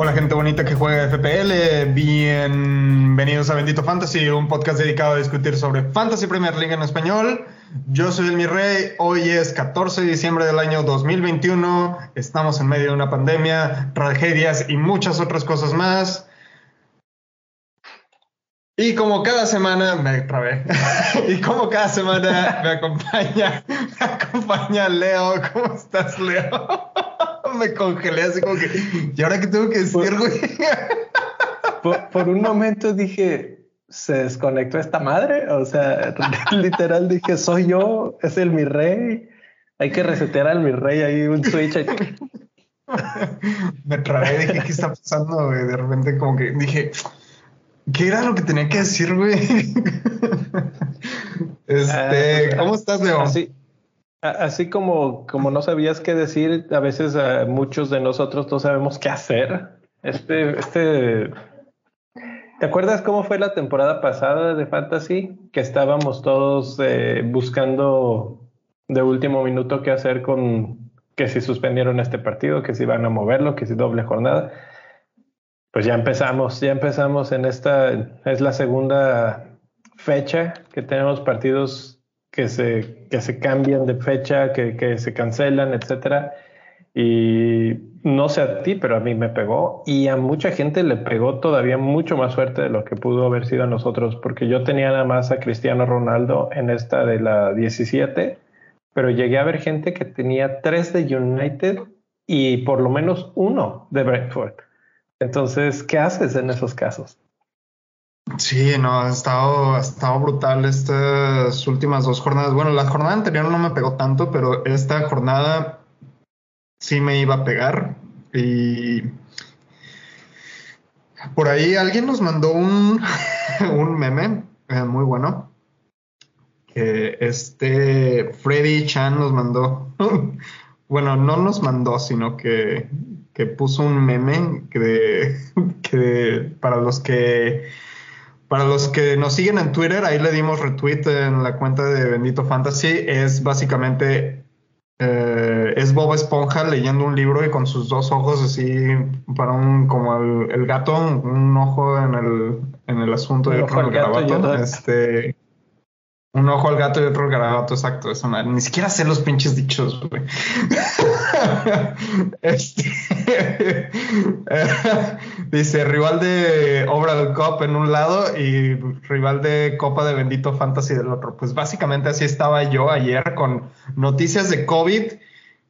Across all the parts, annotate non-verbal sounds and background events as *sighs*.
Hola gente bonita que juega FPL, bienvenidos a Bendito Fantasy, un podcast dedicado a discutir sobre Fantasy Premier League en español. Yo soy el Mi Rey, hoy es 14 de diciembre del año 2021, estamos en medio de una pandemia, tragedias y muchas otras cosas más. Y como cada semana, me trabé, *laughs* y como cada semana me acompaña, me acompaña Leo, ¿cómo estás Leo? *laughs* me congelé así como que, ¿y ahora qué tengo que decir, güey? *laughs* Por, un momento dije, ¿se desconectó esta madre? O sea, literal dije, soy yo, es el mi rey. Hay que resetear al mi rey ahí un switch. me trabé, dije, ¿qué está pasando, güey? De repente como que dije, ¿qué era lo que tenía que decir, güey? *laughs* este, ¿cómo estás, Leo? Así, Así como, como no sabías qué decir, a veces a muchos de nosotros no sabemos qué hacer. Este, este, ¿te acuerdas cómo fue la temporada pasada de Fantasy? Que estábamos todos eh, buscando de último minuto qué hacer con que si suspendieron este partido, que si van a moverlo, que si doble jornada. Pues ya empezamos, ya empezamos en esta, es la segunda fecha que tenemos partidos que se, que se cambian de fecha, que, se cancelan, etcétera. Y no sé a ti, pero a mí me pegó y a mucha gente le pegó todavía mucho más fuerte de lo que pudo haber sido a nosotros, porque yo tenía nada más a Cristiano Ronaldo en esta de la 17, pero llegué a ver gente que tenía tres de United y por lo menos uno de Brentford. Entonces, ¿qué haces en esos casos? Sí, no, ha estado, ha estado brutal estas últimas dos jornadas. Bueno, la jornada anterior no me pegó tanto, pero esta jornada sí me iba a pegar. Y por ahí alguien nos mandó un, *laughs* un meme eh, muy bueno. Que este Freddy Chan nos mandó. *laughs* bueno, no nos mandó, sino que, que puso un meme que, que para los que para los que nos siguen en Twitter, ahí le dimos retweet en la cuenta de Bendito Fantasy. Es básicamente eh, es Bob Esponja leyendo un libro y con sus dos ojos así para un como el, gato, un ojo en el, en el asunto y otro en el garabato. Este, un ojo al gato y otro al garabato, exacto. Eso ni siquiera sé los pinches dichos, güey. *laughs* este, *laughs* dice rival de Obra del Cop en un lado y rival de Copa de Bendito Fantasy del otro. Pues básicamente así estaba yo ayer con noticias de COVID.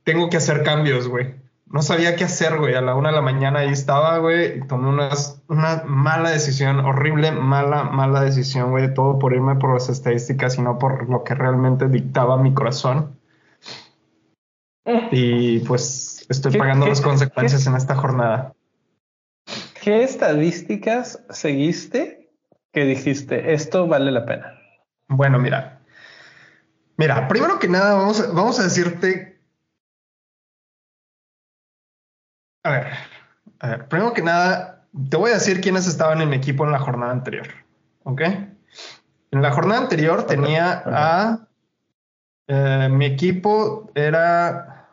Tengo que hacer cambios, güey no sabía qué hacer, güey. A la una de la mañana ahí estaba, güey, y tomé unas, una mala decisión, horrible, mala, mala decisión, güey, todo por irme por las estadísticas y no por lo que realmente dictaba mi corazón. Eh. Y pues estoy pagando las consecuencias en esta jornada. ¿Qué estadísticas seguiste que dijiste, esto vale la pena? Bueno, mira. Mira, primero que nada, vamos, vamos a decirte A ver, a ver, primero que nada, te voy a decir quiénes estaban en mi equipo en la jornada anterior. ¿Ok? En la jornada anterior tenía a. Eh, mi equipo era.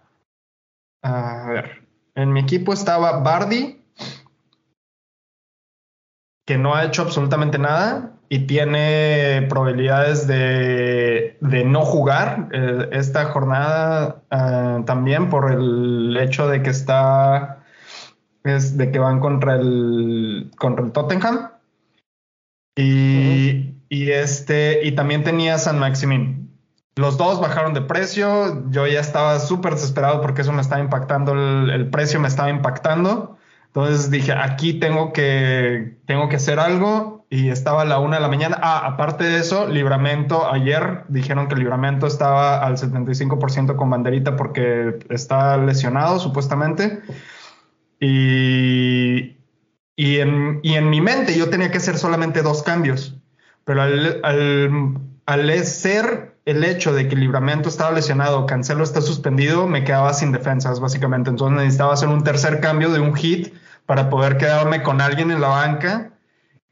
A ver, en mi equipo estaba Bardi, que no ha hecho absolutamente nada y tiene probabilidades de, no jugar eh, esta jornada eh, también por el hecho de que está es de que van contra el contra el Tottenham. Y, y este y también tenía San Maximín los dos bajaron de precio. Yo ya estaba súper desesperado porque eso me estaba impactando el, el precio me estaba impactando. Entonces dije aquí tengo que tengo que hacer algo. Y estaba a la una de la mañana. Ah, aparte de eso, Libramento, ayer dijeron que Libramento estaba al 75% con banderita porque está lesionado supuestamente. Y, y, en, y en mi mente yo tenía que hacer solamente dos cambios, pero al, al, al ser el hecho de que Libramento estaba lesionado, Cancelo está suspendido, me quedaba sin defensas básicamente. Entonces necesitaba hacer un tercer cambio de un hit para poder quedarme con alguien en la banca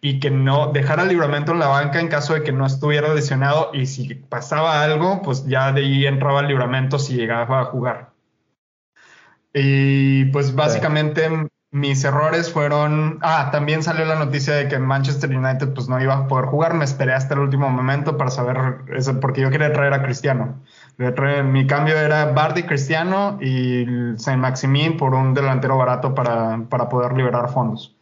y que no dejara libramento en la banca en caso de que no estuviera lesionado y si pasaba algo, pues ya de ahí entraba el libramento si llegaba a jugar. Y pues básicamente mis errores fueron, ah, también salió la noticia de que Manchester United pues no iba a poder jugar, me esperé hasta el último momento para saber eso, porque yo quería traer a Cristiano. Mi cambio era Bardi Cristiano y Saint Maximin por un delantero barato para, para poder liberar fondos.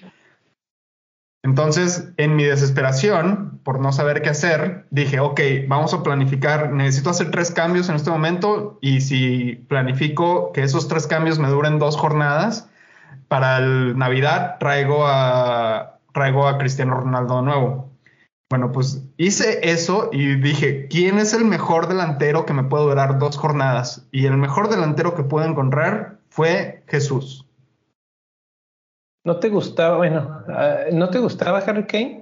Entonces, en mi desesperación, por no saber qué hacer, dije, ok, vamos a planificar, necesito hacer tres cambios en este momento y si planifico que esos tres cambios me duren dos jornadas, para el Navidad traigo a, traigo a Cristiano Ronaldo de nuevo. Bueno, pues hice eso y dije, ¿quién es el mejor delantero que me puede durar dos jornadas? Y el mejor delantero que pude encontrar fue Jesús. ¿No te gustaba, bueno, ah, ¿no te gustaba Harry Kane?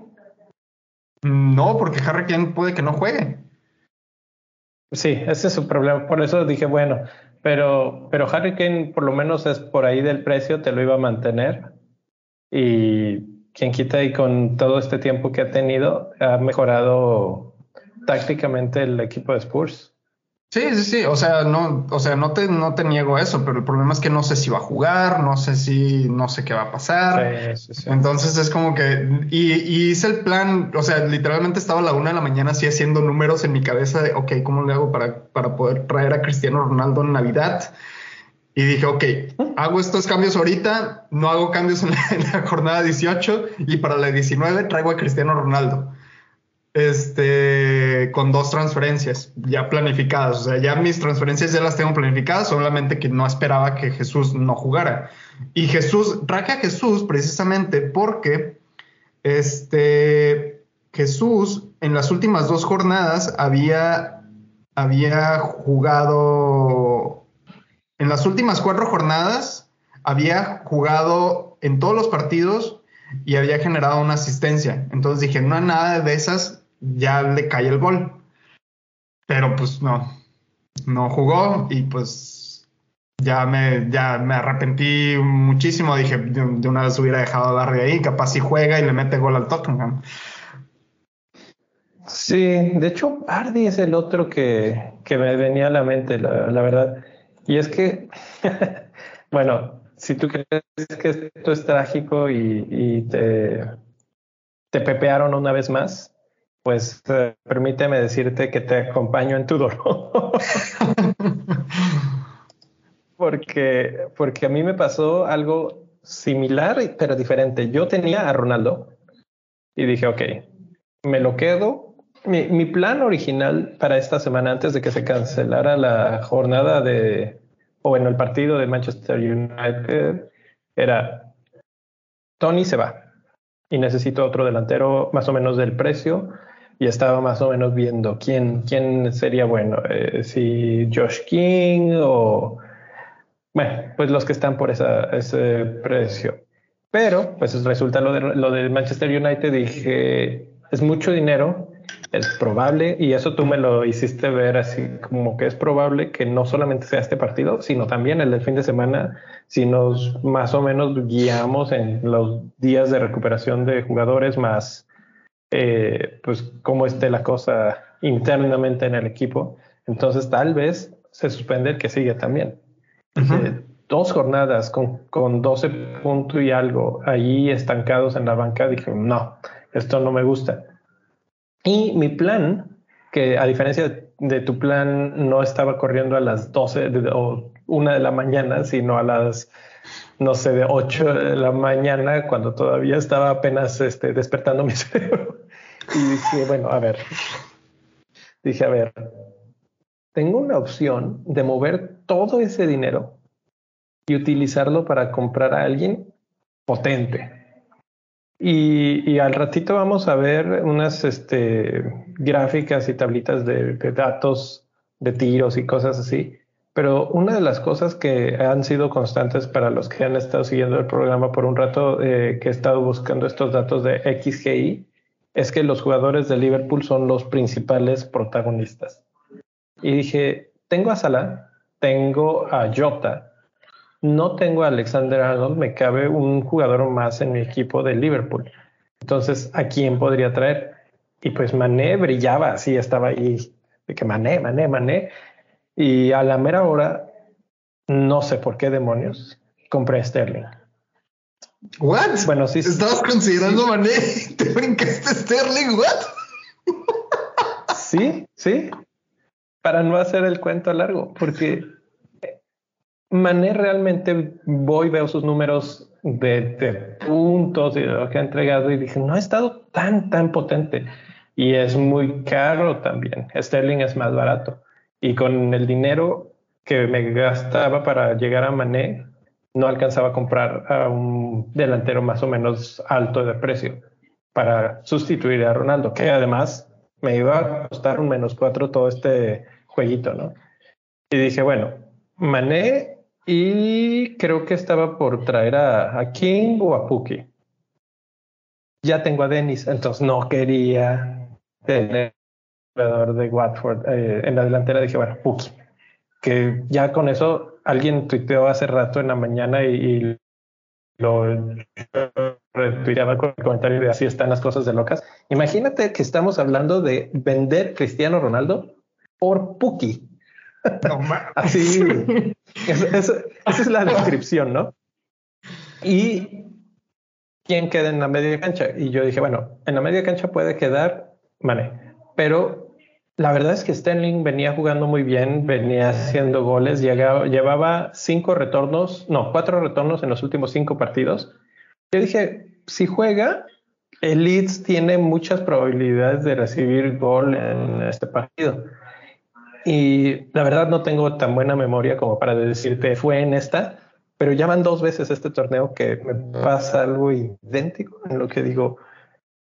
No, porque Harry Kane puede que no juegue. Sí, ese es su problema. Por eso dije, bueno, pero, pero Harry Kane por lo menos es por ahí del precio, te lo iba a mantener. Y quien quita y con todo este tiempo que ha tenido, ha mejorado tácticamente el equipo de Spurs. Sí, sí, sí, o sea, no, o sea, no te, no te niego eso, pero el problema es que no sé si va a jugar, no sé si, no sé qué va a pasar. Sí, sí, sí. Entonces es como que, y, y, hice el plan, o sea, literalmente estaba a la una de la mañana así haciendo números en mi cabeza de, ok, ¿cómo le hago para, para poder traer a Cristiano Ronaldo en Navidad? Y dije, ok, hago estos cambios ahorita, no hago cambios en la, en la jornada 18 y para la 19 traigo a Cristiano Ronaldo este, con dos transferencias ya planificadas. O sea, ya mis transferencias ya las tengo planificadas, solamente que no esperaba que Jesús no jugara. Y Jesús, traje a Jesús precisamente porque este, Jesús en las últimas dos jornadas había, había jugado, en las últimas cuatro jornadas había jugado en todos los partidos y había generado una asistencia. Entonces dije, no, nada de esas ya le cae el gol. Pero pues no, no jugó y pues ya me, ya me arrepentí muchísimo. Dije, de, una vez hubiera dejado a de ahí, capaz si juega y le mete gol al Tottenham. Sí, de hecho, Bardi es el otro que, que me venía a la mente, la, la verdad. Y es que, *laughs* bueno, si tú crees que esto es trágico y, y te, te pepearon una vez más, pues eh, permíteme decirte que te acompaño en tu dolor. *laughs* porque, porque a mí me pasó algo similar, pero diferente. Yo tenía a Ronaldo y dije, ok, me lo quedo. Mi, plan original para esta semana, antes de que se cancelara la jornada de, o bueno, el partido de Manchester United, era Tony se va y necesito otro delantero más o menos del precio y estaba más o menos viendo quién, quién sería bueno, eh, si Josh King o, bueno, pues los que están por ese precio. Pero, pues resulta lo de, lo de Manchester United, dije, es mucho dinero, es probable, y eso tú me lo hiciste ver así como que es probable que no solamente sea este partido, sino también el del fin de semana, si nos más o menos guiamos en los días de recuperación de jugadores más eh, pues cómo esté la cosa internamente en el equipo. Entonces tal vez se suspende el que sigue también. Eh, dos jornadas con, con 12 puntos y algo ahí estancados en la banca, dije, no, esto no me gusta. Y mi plan, que a diferencia de tu plan, no estaba corriendo a las 12 o una de la mañana, sino a las no sé, de 8 de la mañana, cuando todavía estaba apenas este, despertando mi *laughs* cerebro. Y dije, bueno, a ver, dije, a ver, tengo una opción de mover todo ese dinero y utilizarlo para comprar a alguien potente. Y, y al ratito vamos a ver unas este, gráficas y tablitas de, datos de tiros y cosas así pero una de las cosas que han sido constantes para los que han estado siguiendo el programa por un rato, eh, que he estado buscando estos datos de XGI, es que los jugadores de Liverpool son los principales protagonistas. Y dije, tengo a Salah, tengo a Jota, no tengo a Alexander Arnold, me cabe un jugador más en mi equipo de Liverpool. Entonces, ¿a quién podría traer? Y pues Mané brillaba, así estaba ahí, de que Mané, Mané, Mané. Y a la mera hora, no sé por qué demonios, compré Sterling. ¿What? Bueno, sí. ¿Estabas considerando Mané? ¿Te brincaste Sterling? ¿What? sí, sí. Para no hacer el cuento largo, porque Mané realmente voy, veo sus números de, puntos y de lo que ha entregado y dije, no ha estado tan, tan potente. Y es muy caro también. Sterling es más barato. Y con el dinero que me gastaba para llegar a Mané, no alcanzaba a comprar a un delantero más o menos alto de precio para sustituir a Ronaldo, que además me iba a costar un menos cuatro todo este jueguito, ¿no? Y dije, bueno, Mané y creo que estaba por traer a, King o a Puki. Ya tengo a Dennis, entonces no quería tener jugador de Watford eh, en la delantera. Dije, bueno, Puki. Que ya con eso alguien tuiteó hace rato en la mañana y, lo retuiteaba con el comentario de así están las cosas de locas. Imagínate que estamos hablando de vender Cristiano Ronaldo por Puki. *laughs* Así, esa es la descripción, ¿no? Y quién queda en la media cancha. Y yo dije, bueno, en la media cancha puede quedar Mane, pero la verdad es que Sterling venía jugando muy bien, venía haciendo goles, llegaba, llevaba cinco retornos, no, cuatro retornos en los últimos cinco partidos. Yo dije, si juega, el Leeds tiene muchas probabilidades de recibir gol en este partido. Y la verdad no tengo tan buena memoria como para decirte fue en esta, pero ya van dos veces este torneo que me pasa algo idéntico en lo que digo.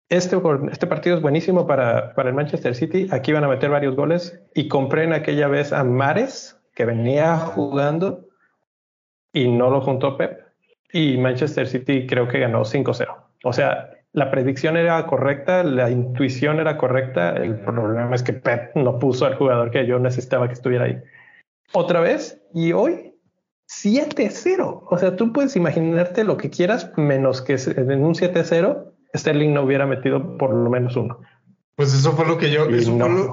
Este, este partido es buenísimo para, para el Manchester City. Aquí van a meter varios goles y compré en aquella vez a Mares, que venía jugando y no lo juntó Pep. Y Manchester City creo que ganó 5-0. O sea, la predicción era correcta, la intuición era correcta. El problema es que Pep no puso al jugador que yo necesitaba que estuviera ahí. Otra vez, y hoy 7-0. O sea, tú puedes imaginarte lo que quieras, menos que en un 7-0 Sterling no hubiera metido por lo menos uno. Pues eso fue lo que yo,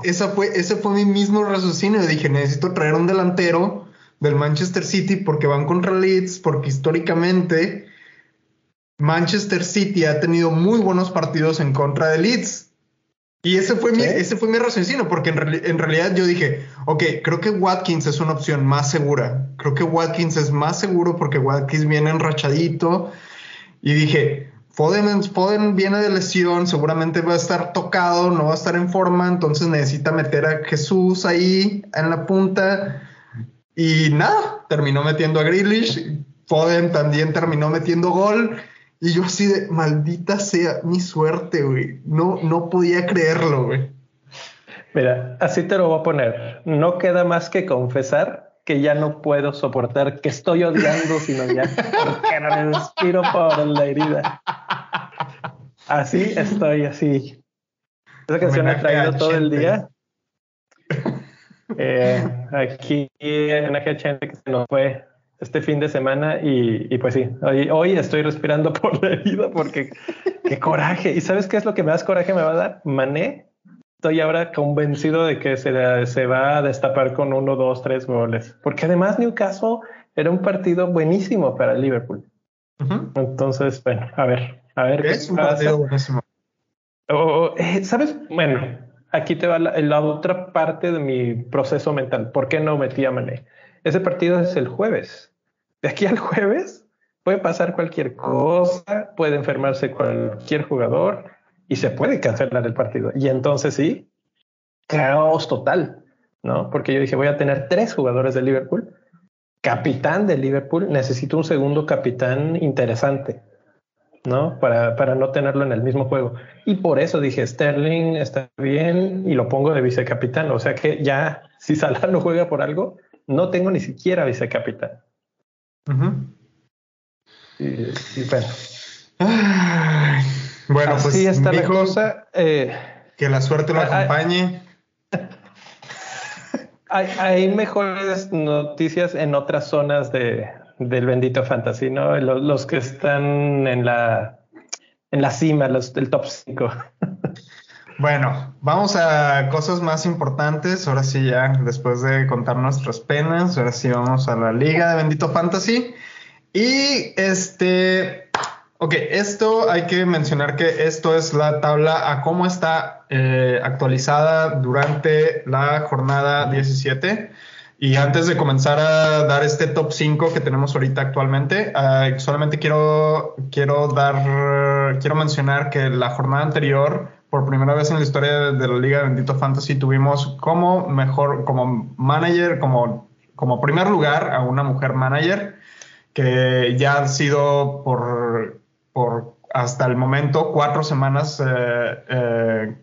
esa fue, ese fue mi mismo raciocinio. Dije, necesito traer un delantero del Manchester City porque van contra Leeds, porque históricamente Manchester City ha tenido muy buenos partidos en contra de Leeds. Y ese fue, mi, ese fue mi raciocinio, porque en, realidad yo dije, ok, creo que Watkins es una opción más segura. Creo que Watkins es más seguro porque Watkins viene enrachadito. Y dije, Foden, Foden viene de lesión, seguramente va a estar tocado, no va a estar en forma, entonces necesita meter a Jesús ahí en la punta. Y nada, terminó metiendo a Grealish. Foden también terminó metiendo gol. Y yo así de, maldita sea mi suerte, güey. No, no podía creerlo, güey. Mira, así te lo voy a poner. No queda más que confesar que ya no puedo soportar, que estoy odiando, sino ya porque no respiro por la herida. Así *laughs* estoy, así. Esa canción ha traído todo el día. *laughs* Eh, aquí en una gente que se nos fue este fin de semana y, pues sí, hoy, estoy respirando *laughs* por la vida porque qué coraje. ¿Y sabes qué es lo que más coraje me va a dar? Mané. Estoy ahora convencido de que se, se va a destapar con uno, dos, tres goles. Porque además Newcastle era un partido buenísimo para Liverpool. Entonces, bueno, a ver, a ver. Es un partido buenísimo. Eh, ¿Sabes? Bueno, aquí te va la, la, otra parte de mi proceso mental. ¿Por qué no metí a Mané? Ese partido es el jueves de aquí al jueves puede pasar cualquier cosa, puede enfermarse cualquier jugador y se puede cancelar el partido. Y entonces sí, caos total, ¿no? Porque yo dije, voy a tener tres jugadores de Liverpool, capitán de Liverpool, necesito un segundo capitán interesante, ¿no? Para, para no tenerlo en el mismo juego. Y por eso dije, Sterling está bien y lo pongo de vicecapitán. O sea que ya, si Salah no juega por algo, no tengo ni siquiera vicecapitán y, bueno. Bueno, pues está la cosa. Eh, que la suerte lo acompañe. *laughs* Hay, mejores noticias en otras zonas de, del bendito fantasy, ¿no? Los, que están en la en la cima, los, del top 5. *laughs* Bueno, vamos a cosas más importantes. Ahora sí, ya después de contar nuestras penas, ahora sí vamos a la Liga de Bendito Fantasy. Y este, ok, esto hay que mencionar que esto es la tabla a cómo está eh, actualizada durante la jornada 17. Y antes de comenzar a dar este top 5 que tenemos ahorita actualmente, uh, solamente quiero, quiero dar, quiero mencionar que la jornada anterior, por primera vez en la historia de la Liga de Bendito Fantasy, tuvimos como mejor, como manager, como, como primer lugar a una mujer manager, que ya ha sido por, por hasta el momento cuatro semanas eh, eh,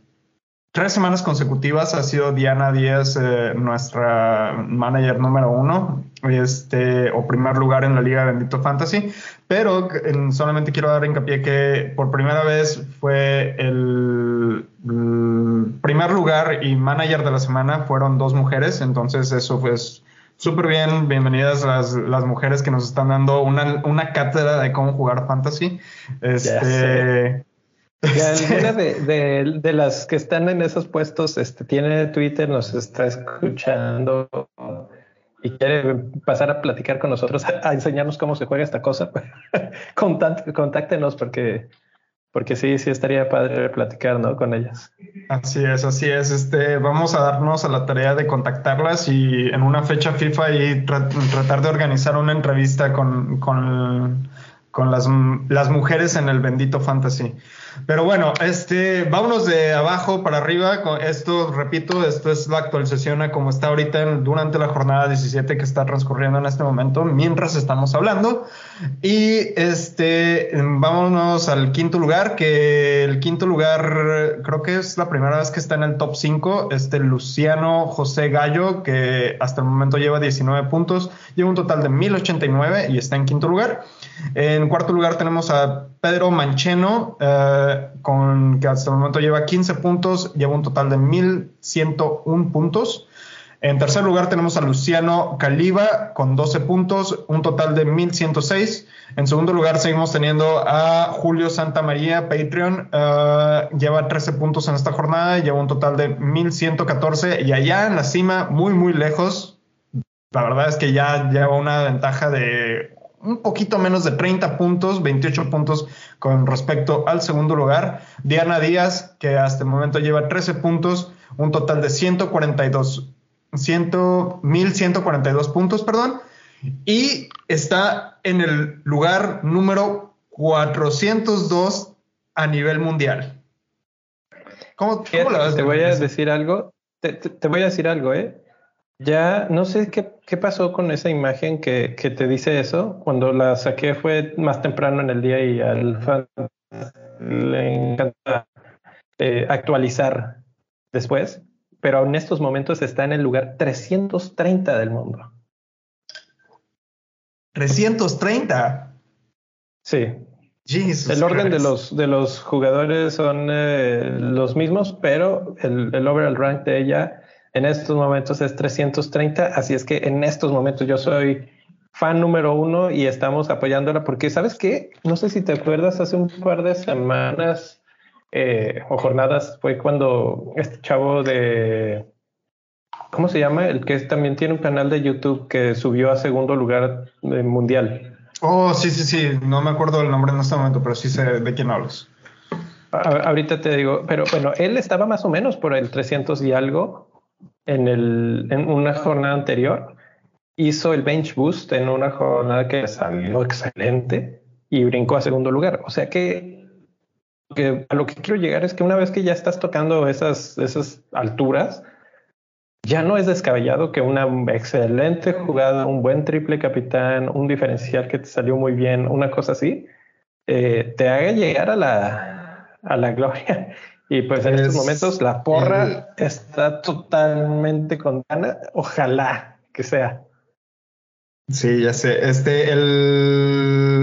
tres semanas consecutivas ha sido Diana Díaz eh, nuestra manager número uno, este, o primer lugar en la Liga Bendito Fantasy, pero en, solamente quiero dar hincapié que por primera vez fue el, el, primer lugar y manager de la semana fueron dos mujeres, entonces eso fue súper bien, bienvenidas las, las mujeres que nos están dando una, una cátedra de cómo jugar fantasy. Este, alguna de, de, las que están en esos puestos este, tiene Twitter, nos está escuchando y quiere pasar a platicar con nosotros, a, enseñarnos cómo se juega esta cosa, *laughs* contáctenos porque, porque sí, sí estaría padre platicar ¿no? con ellas. Así es, así es. Este, vamos a darnos a la tarea de contactarlas y en una fecha FIFA y tratar de organizar una entrevista con, con, con las, las mujeres en el bendito fantasy. Pero bueno, este, vámonos de abajo para arriba. Esto, repito, esto es la actualización a como está ahorita durante la jornada 17 que está transcurriendo en este momento mientras estamos hablando. Y este, vámonos al quinto lugar, que el quinto lugar creo que es la primera vez que está en el top 5. Este Luciano José Gallo, que hasta el momento lleva 19 puntos, lleva un total de 1089 y está en quinto lugar. En cuarto lugar tenemos a Pedro Mancheno, eh, con, que hasta el momento lleva 15 puntos, lleva un total de 1.101 puntos. En tercer lugar tenemos a Luciano Caliba con 12 puntos, un total de 1106. En segundo lugar seguimos teniendo a Julio Santamaría, Patreon, uh, lleva 13 puntos en esta jornada, lleva un total de 1114 y allá en la cima, muy muy lejos, la verdad es que ya lleva una ventaja de un poquito menos de 30 puntos, 28 puntos con respecto al segundo lugar. Diana Díaz, que hasta el momento lleva 13 puntos, un total de 142, 100, 1142 puntos, perdón, y está en el lugar número 402 a nivel mundial. ¿Cómo, cómo la Te voy a decir algo, te, te, te voy a decir algo, ¿eh? Ya no sé qué, qué pasó con esa imagen que, que, te dice eso. Cuando la saqué fue más temprano en el día y al fan le encanta eh, actualizar después, pero en estos momentos está en el lugar 330 del mundo. 330. Sí. Jesus el orden de los, de los jugadores son eh, los mismos, pero el, el overall rank de ella en estos momentos es 330, así es que en estos momentos yo soy fan número uno y estamos apoyándola porque, ¿sabes qué? No sé si te acuerdas, hace un par de semanas eh, o jornadas fue cuando este chavo de... ¿Cómo se llama? El que también tiene un canal de YouTube que subió a segundo lugar mundial. Oh, sí, sí, sí. No me acuerdo el nombre en este momento, pero sí sé de quién hablas. ahorita te digo, pero bueno, él estaba más o menos por el 300 y algo en, el, en una jornada anterior, hizo el bench boost en una jornada que salió excelente y brincó a segundo lugar. O sea que, que a lo que quiero llegar es que una vez que ya estás tocando esas, esas alturas, ya no es descabellado que una excelente jugada, un buen triple capitán, un diferencial que te salió muy bien, una cosa así, eh, te haga llegar a la, a la gloria y pues en estos momentos la porra está totalmente con gana. Ojalá que sea. Sí, ya sé. Este, el,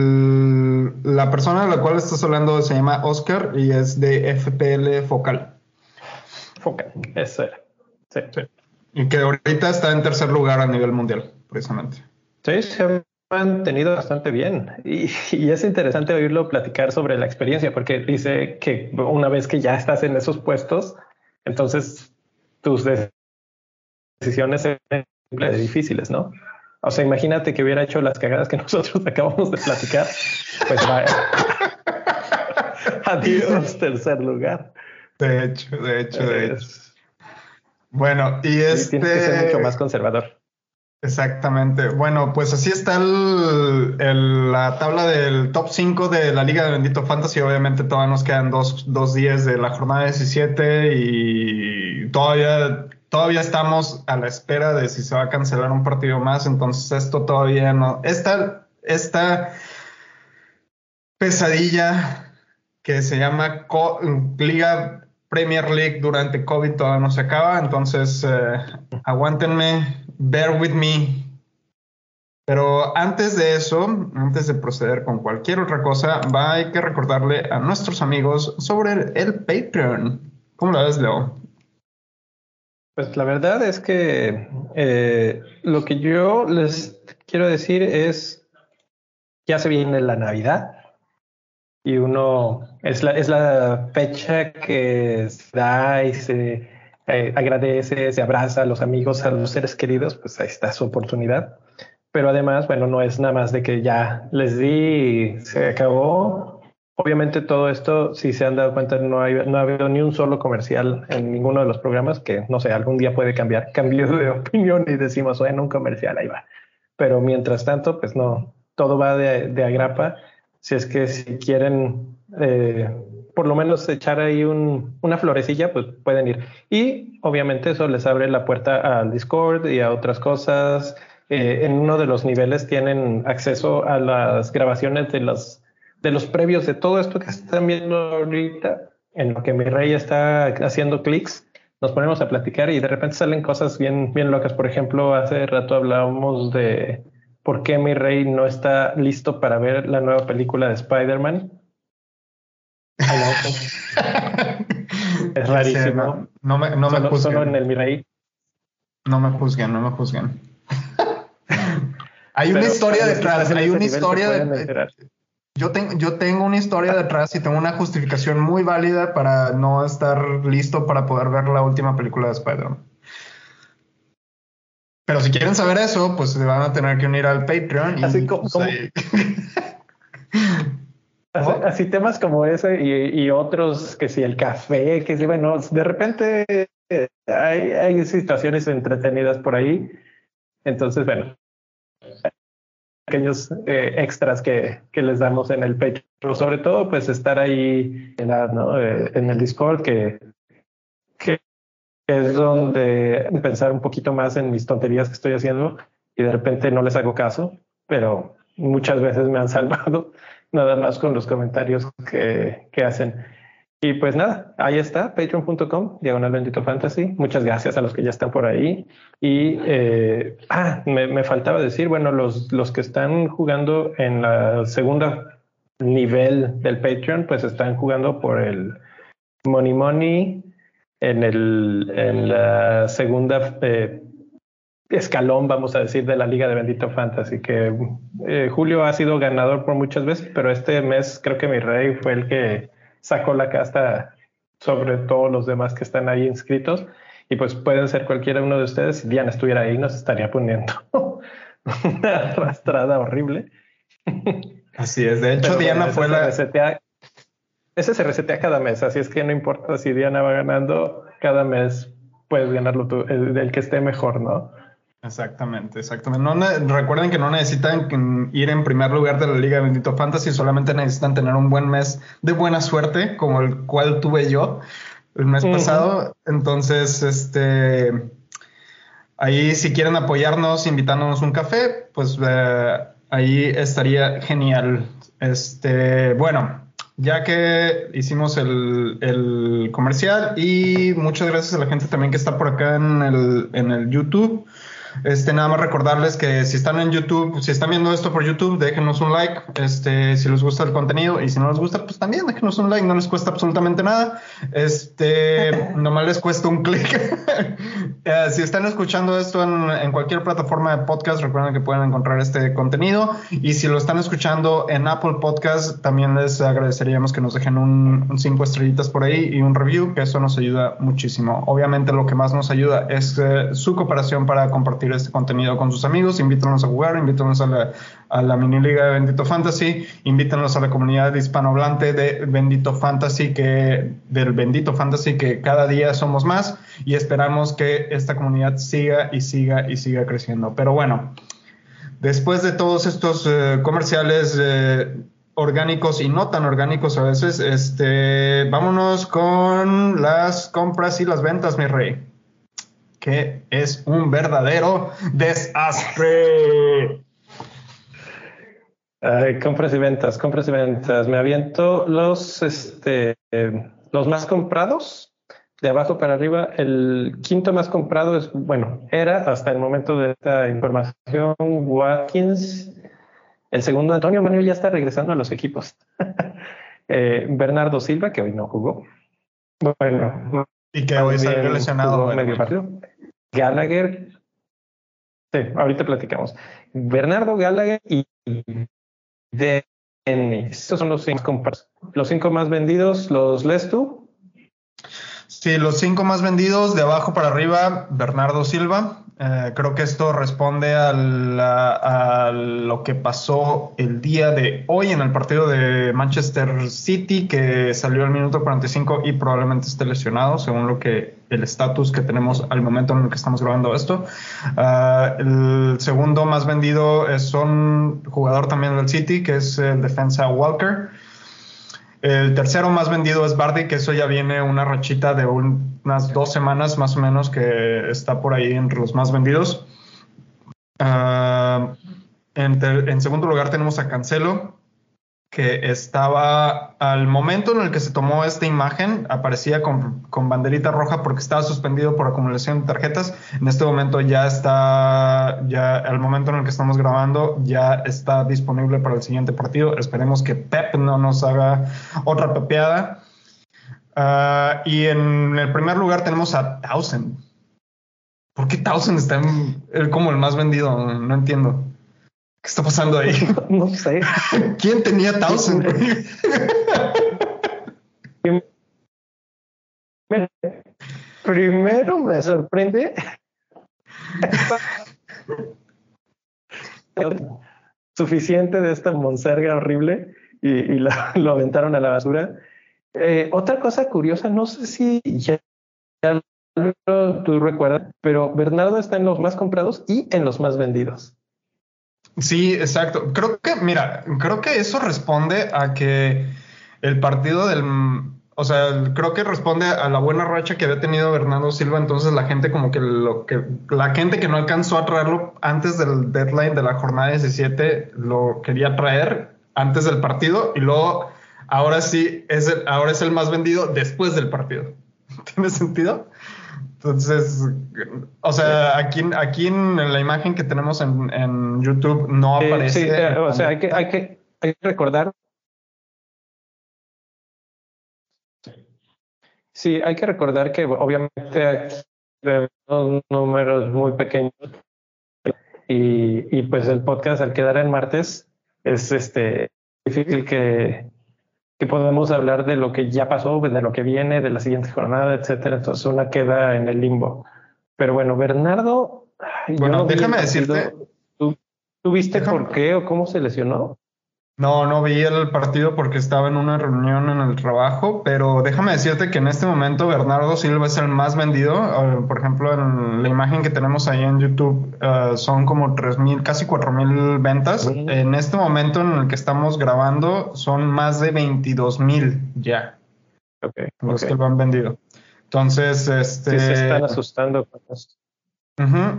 la persona de la cual estás hablando se llama Oscar y es de FPL Focal. Focal, eso era. Sí. sí. Y que ahorita está en tercer lugar a nivel mundial, precisamente. Sí, se mantenido bastante bien y, y, es interesante oírlo platicar sobre la experiencia porque dice que una vez que ya estás en esos puestos, entonces tus decisiones son difíciles, ¿no? O sea, imagínate que hubiera hecho las cagadas que *laughs* nosotros acabamos de platicar, pues va. *laughs* Adiós, tercer lugar. De hecho, de hecho, de hecho. Bueno, y este. Tienes que ser mucho más conservador. Exactamente. Bueno, pues así está la tabla del top 5 de la Liga de Bendito Fantasy. Obviamente todavía nos quedan dos, dos días de la jornada 17 y todavía, todavía estamos a la espera de si se va a cancelar un partido más. Entonces esto todavía no... Esta, esta pesadilla que se llama Liga Premier League durante COVID todavía no se acaba. Entonces eh, aguántenme bear with me. Pero antes de eso, antes de proceder con cualquier otra cosa, va hay que recordarle a nuestros amigos sobre el, Patreon. ¿Cómo lo ves, Leo? Pues la verdad es que eh, lo que yo les quiero decir es, ya se viene la Navidad y uno, es la, es la fecha que se da y se eh, agradece, se abraza a los amigos, a los seres queridos, pues ahí está su oportunidad. Pero además, bueno, no es nada más de que ya les di y se acabó. Obviamente todo esto, si se han dado cuenta, no, hay, no ha habido ni un solo comercial en ninguno de los programas, que no sé, algún día puede cambiar, cambio de *laughs* opinión y decimos, bueno, un comercial, ahí va. Pero mientras tanto, pues no, todo va de, de agrapa. Si es que si quieren eh, por lo menos echar ahí una florecilla, pues pueden ir. Y obviamente eso les abre la puerta al Discord y a otras cosas. Eh, en uno de los niveles tienen acceso a las grabaciones de los, de los previos de todo esto que están viendo ahorita, en lo que mi rey está haciendo clics. Nos ponemos a platicar y de repente salen cosas bien, bien locas. Por ejemplo, hace rato hablábamos de por qué mi rey no está listo para ver la nueva película de Spider-Man *laughs* es rarísimo. No, me, no me juzguen. en el Mirai. No me juzguen, no me juzguen. *laughs* hay una historia detrás, hay una historia de, yo, tengo, yo tengo una historia detrás y tengo una justificación muy válida para no estar listo para poder ver la última película de Spider-Man. Pero si quieren saber eso, pues se van a tener que unir al Patreon. Así como, pues, *laughs* Así, temas como ese y, otros, que si el café, que si, bueno, de repente hay, hay situaciones entretenidas por ahí. Entonces, bueno, pequeños eh, extras que, que, les damos en el pecho. Pero sobre todo, pues estar ahí en, eh, en el Discord, que, que es donde pensar un poquito más en mis tonterías que estoy haciendo y de repente no les hago caso, pero muchas veces me han *laughs* salvado nada más con los comentarios que, que hacen. Y pues nada, ahí está, patreon.com, diagonal bendito fantasy. Muchas gracias a los que ya están por ahí. Y, eh, ah, me, me, faltaba decir, bueno, los, los que están jugando en la segunda nivel del Patreon, pues están jugando por el Money Money en, el, en la segunda eh, escalón, vamos a decir, de la Liga de Bendito Fantasy, que eh, Julio ha sido ganador por muchas veces, pero este mes creo que mi rey fue el que sacó la casta sobre todos los demás que están ahí inscritos. Y pues pueden ser cualquiera uno de ustedes. Si Diana estuviera ahí, nos estaría poniendo *laughs* una arrastrada horrible. Así es. De hecho, Diana fue la. ese se resetea cada mes, así es que no importa si Diana va ganando, cada mes puedes ganarlo tú, el que esté mejor, ¿no? Exactamente, exactamente. No, recuerden que no necesitan ir en primer lugar de la Liga de Bendito Fantasy, solamente necesitan tener un buen mes de buena suerte, como el cual tuve yo el mes pasado. Entonces, este, ahí si quieren apoyarnos, invitándonos un café, pues eh, ahí estaría genial. Este, bueno, ya que hicimos el, el, comercial y muchas gracias a la gente también que está por acá en el, en el YouTube. Este, nada más recordarles que si están en YouTube, si están viendo esto por YouTube, déjenos un like, este, si les gusta el contenido y si no les gusta, pues también déjenos un like, no les cuesta absolutamente nada. Este, *laughs* nomás les cuesta un clic. *laughs* eh, si están escuchando esto en, cualquier plataforma de podcast, recuerden que pueden encontrar este contenido. Y si lo están escuchando en Apple Podcast, también les agradeceríamos que nos dejen un, cinco estrellitas por ahí y un review, que eso nos ayuda muchísimo. Obviamente lo que más nos ayuda es eh, su cooperación para compartir este contenido con sus amigos. Invítanos a jugar, invítanos a la, mini liga de Bendito Fantasy, invítanos a la comunidad hispanohablante de Bendito Fantasy, que del Bendito Fantasy, que cada día somos más y esperamos que esta comunidad siga y siga y siga creciendo. Pero bueno, después de todos estos eh, comerciales eh, orgánicos y no tan orgánicos a veces, este, vámonos con las compras y las ventas, mi rey, que es un verdadero desastre. compras y ventas, compras y ventas. Me aviento los, este, los más comprados de abajo para arriba, el quinto más comprado es, bueno, era hasta el momento de esta información Watkins. El segundo, Antonio Manuel, ya está regresando a los equipos. *laughs* Eh, Bernardo Silva, que hoy no jugó. Bueno, y que hoy salió lesionado. Medio partido. Gallagher. Sí, ahorita platicamos. Bernardo Gallagher y Denis. Estos son los cinco. Los cinco más vendidos, los lees tú. Sí, los cinco más vendidos de abajo para arriba, Bernardo Silva. Eh, creo que esto responde a, lo que pasó el día de hoy en el partido de Manchester City, que salió al minuto 45 y probablemente esté lesionado, según lo que el estatus que tenemos al momento en el que estamos grabando esto. Ah, el segundo más vendido es un jugador también del City, que es el defensa Walker. El tercero más vendido es Bardi, que eso ya viene una rachita de unas dos semanas más o menos que está por ahí entre los más vendidos. Ah, en, segundo lugar tenemos a Cancelo, que estaba al momento en el que se tomó esta imagen, aparecía con, banderita roja porque estaba suspendido por acumulación de tarjetas. En este momento ya está, ya al momento en el que estamos grabando, ya está disponible para el siguiente partido. Esperemos que Pep no nos haga otra pepeada. Ah, y en el primer lugar tenemos a Townsend. ¿Por qué está como el más vendido? No entiendo. ¿Qué está pasando ahí? *laughs* No sé. ¿Quién tenía Townsend? *laughs* Primero me sorprende. *laughs* Suficiente de esta monserga horrible y, lo aventaron a la basura. Eh, otra cosa curiosa, no sé si ya, ya tú recuerdas, pero Bernardo está en los más comprados y en los más vendidos. Sí, exacto. Creo que, mira, creo que eso responde a que el partido del, o sea, creo que responde a la buena racha que había tenido Bernardo Silva, entonces la gente como que lo que, la gente que no alcanzó a traerlo antes del deadline de la jornada 17 lo quería traer antes del partido y luego ahora sí es el, ahora es el más vendido después del partido. *laughs* ¿Tiene sentido? Entonces, o sea, aquí, aquí en la imagen que tenemos en, YouTube no aparece. Sí, eh, o sea, hay que, hay que, hay que recordar. Sí, hay que recordar que obviamente son números muy pequeños y, y pues el podcast al quedar en martes es este difícil que, que podemos hablar de lo que ya pasó, de lo que viene, de la siguiente jornada, etcétera. Entonces una queda en el limbo. Pero bueno, Bernardo. Bueno, déjame decirte. ¿Tú, viste por qué o cómo se lesionó? No, no vi el partido porque estaba en una reunión en el trabajo, pero déjame decirte que en este momento Bernardo Silva es el más vendido. Eh, por ejemplo, en la imagen que tenemos ahí en YouTube eh, son como 3.000, casi 4.000 ventas. En este momento en el que estamos grabando son más de 22.000 ya. Okay, los que lo han vendido. Entonces, este... se están asustando con esto.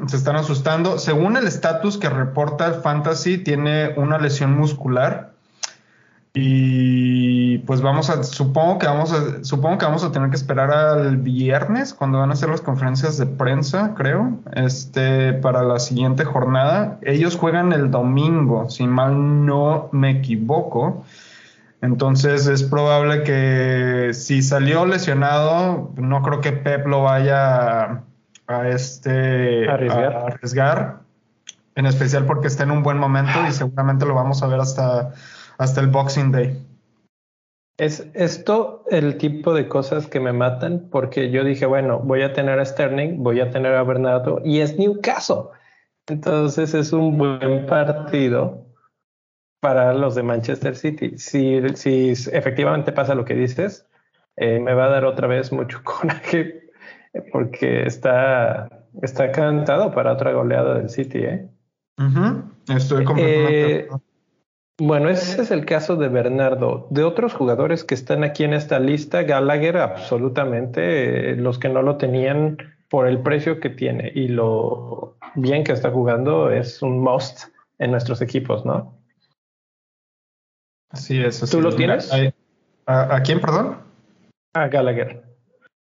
Se están asustando. Según el estatus que reporta el Fantasy, tiene una lesión muscular y pues vamos a, supongo que vamos a, supongo que vamos a tener que esperar al viernes cuando van a hacer las conferencias de prensa, creo, este, para la siguiente jornada. Ellos juegan el domingo, si mal no me equivoco. Entonces es probable que si salió lesionado, no creo que Pep lo vaya a este Arriesgar. a arriesgar, en especial porque está en un buen momento y seguramente lo vamos a ver hasta, hasta el Boxing Day. Es esto el tipo de cosas que me matan porque yo dije, bueno, voy a tener a Sterling, voy a tener a Bernardo y es Newcastle. Entonces es un buen partido para los de Manchester City. Si, si efectivamente pasa lo que dices, eh, me va a dar otra vez mucho *laughs* coraje porque está, está cantado para otra goleada del City. ¿eh? Ujú, Estoy completamente de Eh, acuerdo. Bueno, ese es el caso de Bernardo. De otros jugadores que están aquí en esta lista, Gallagher, absolutamente, eh, los que no lo tenían por el precio que tiene y lo bien que está jugando, es un must en nuestros equipos, ¿no? Así es. así ¿Tú lo tienes? ¿A, a quién, perdón? A Gallagher.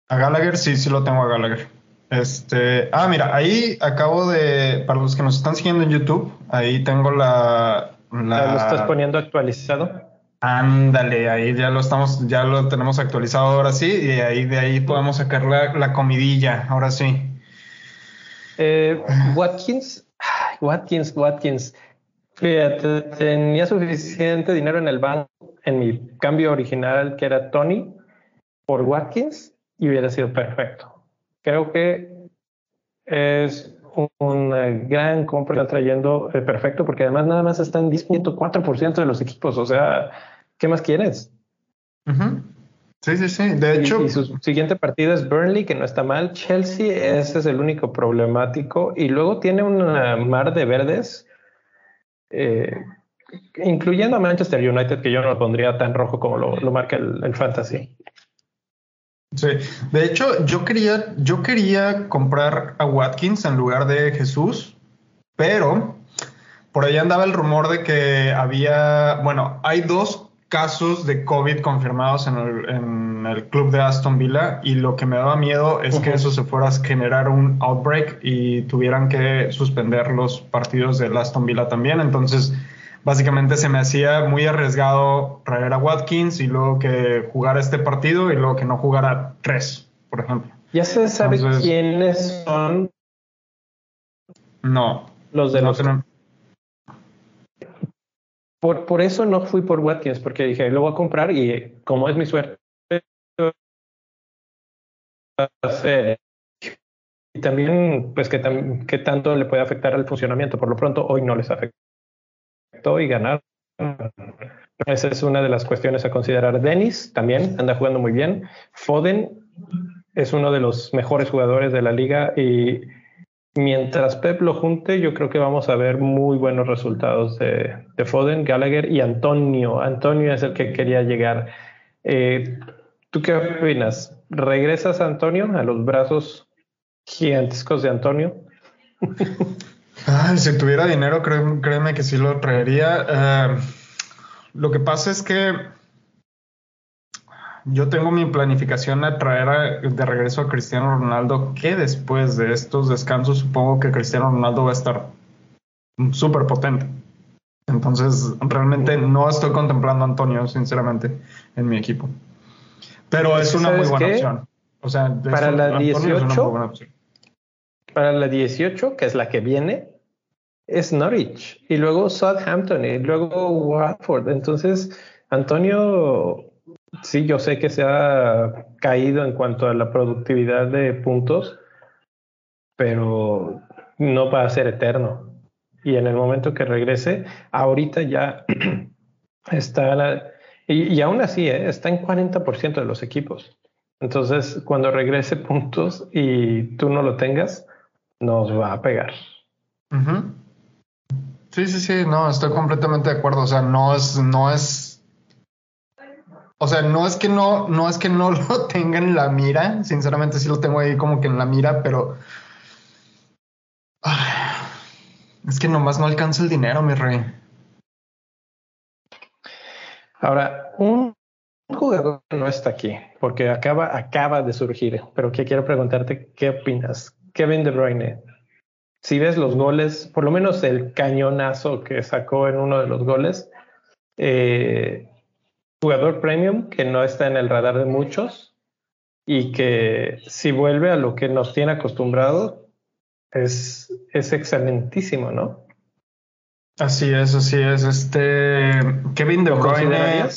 A Gallagher, sí, sí lo tengo a Gallagher. Este, ah, mira, ahí acabo de, para los que nos están siguiendo en YouTube, ahí tengo la, la- ¿Ya ¿Lo estás poniendo actualizado? ándale, ahí ya lo estamos, ya lo tenemos actualizado ahora sí, y ahí de ahí podemos sacar la, la comidilla, ahora sí. Eh, Watkins, Watkins, Watkins. Fíjate, tenía suficiente dinero en el banco en mi cambio original, que era Tony, por Watkins, y hubiera sido perfecto. Creo que es un- una gran compra que está trayendo eh, perfecto, porque además nada más está en 10.4% de los equipos. O sea, ¿qué más quieres? Sí, sí, sí. De Y- hecho, y, su siguiente partido es Burnley, que no está mal. Chelsea, ese es el único problemático. Y luego tiene una mar de verdes, eh, incluyendo a Manchester United, que yo no lo pondría tan rojo como lo, lo marca el, el Fantasy. Sí, de hecho, yo quería, yo quería comprar a Watkins en lugar de Jesús, pero por ahí andaba el rumor de que había, bueno, hay dos casos de COVID confirmados en el, en el club de Aston Villa y lo que me daba miedo es que eso se fuera a generar un outbreak y tuvieran que suspender los partidos del Aston Villa también, entonces básicamente se me hacía muy arriesgado traer a Watkins y luego que jugara este partido y luego que no jugara tres, por ejemplo. Ya se sabe Entonces- quiénes son No, los de no los. tenemos- Por, por eso no fui por Watkins, porque dije, lo voy a comprar y como es mi suerte. eh, Y también, pues, que, que tanto le puede afectar al funcionamiento. Por lo pronto, hoy no les y ganar. Esa es una de las cuestiones a considerar. Dennis también anda jugando muy bien. Foden es uno de los mejores jugadores de la liga y mientras Pep lo junte, yo creo que vamos a ver muy buenos resultados de, de Foden, Gallagher y Antonio. Antonio es el que quería llegar. Eh, ¿Tú qué opinas? ¿Regresas a Antonio a los brazos gigantescos de Antonio? *laughs* Ay, si tuviera dinero, cré- créeme que sí lo traería. Eh, lo que pasa es que yo tengo mi planificación a traer a- de regreso a Cristiano Ronaldo, que después de estos descansos supongo que Cristiano Ronaldo va a estar súper potente. Entonces, realmente no estoy contemplando a Antonio, sinceramente, en mi equipo. Pero es una muy ¿Sabes buena qué? opción. O sea, Para la Antonio es una muy 18, buena opción. Para la 18, que es la que viene, es Norwich y luego Southampton y luego Watford. Entonces, Antonio, sí, yo sé que se ha caído en cuanto a la productividad de puntos, pero no va a ser eterno. Y en el momento que regrese, ahorita ya *clears throat* está, la- y, y aún así, ¿eh? está en 40% de los equipos. Entonces, cuando regrese puntos y tú no lo tengas, nos va a pegar. Sí, sí, sí, no, estoy completamente de acuerdo. O sea, no es, no es. O sea, no es que no, no es que no *laughs* lo tenga en la mira. Sinceramente, sí lo tengo ahí como que en la mira, pero. *sighs* Es que nomás no alcanza el dinero, mi rey. Ahora, un jugador no está aquí, porque acaba, acaba de surgir, pero que quiero preguntarte, ¿qué opinas? Kevin De Bruyne. Si ves los goles, por lo menos el cañonazo que sacó en uno de los goles, eh, jugador premium que no está en el radar de muchos, y que si vuelve a lo que nos tiene acostumbrados, es, es excelentísimo, ¿no? Así es, así es. Este Kevin De Bruyne.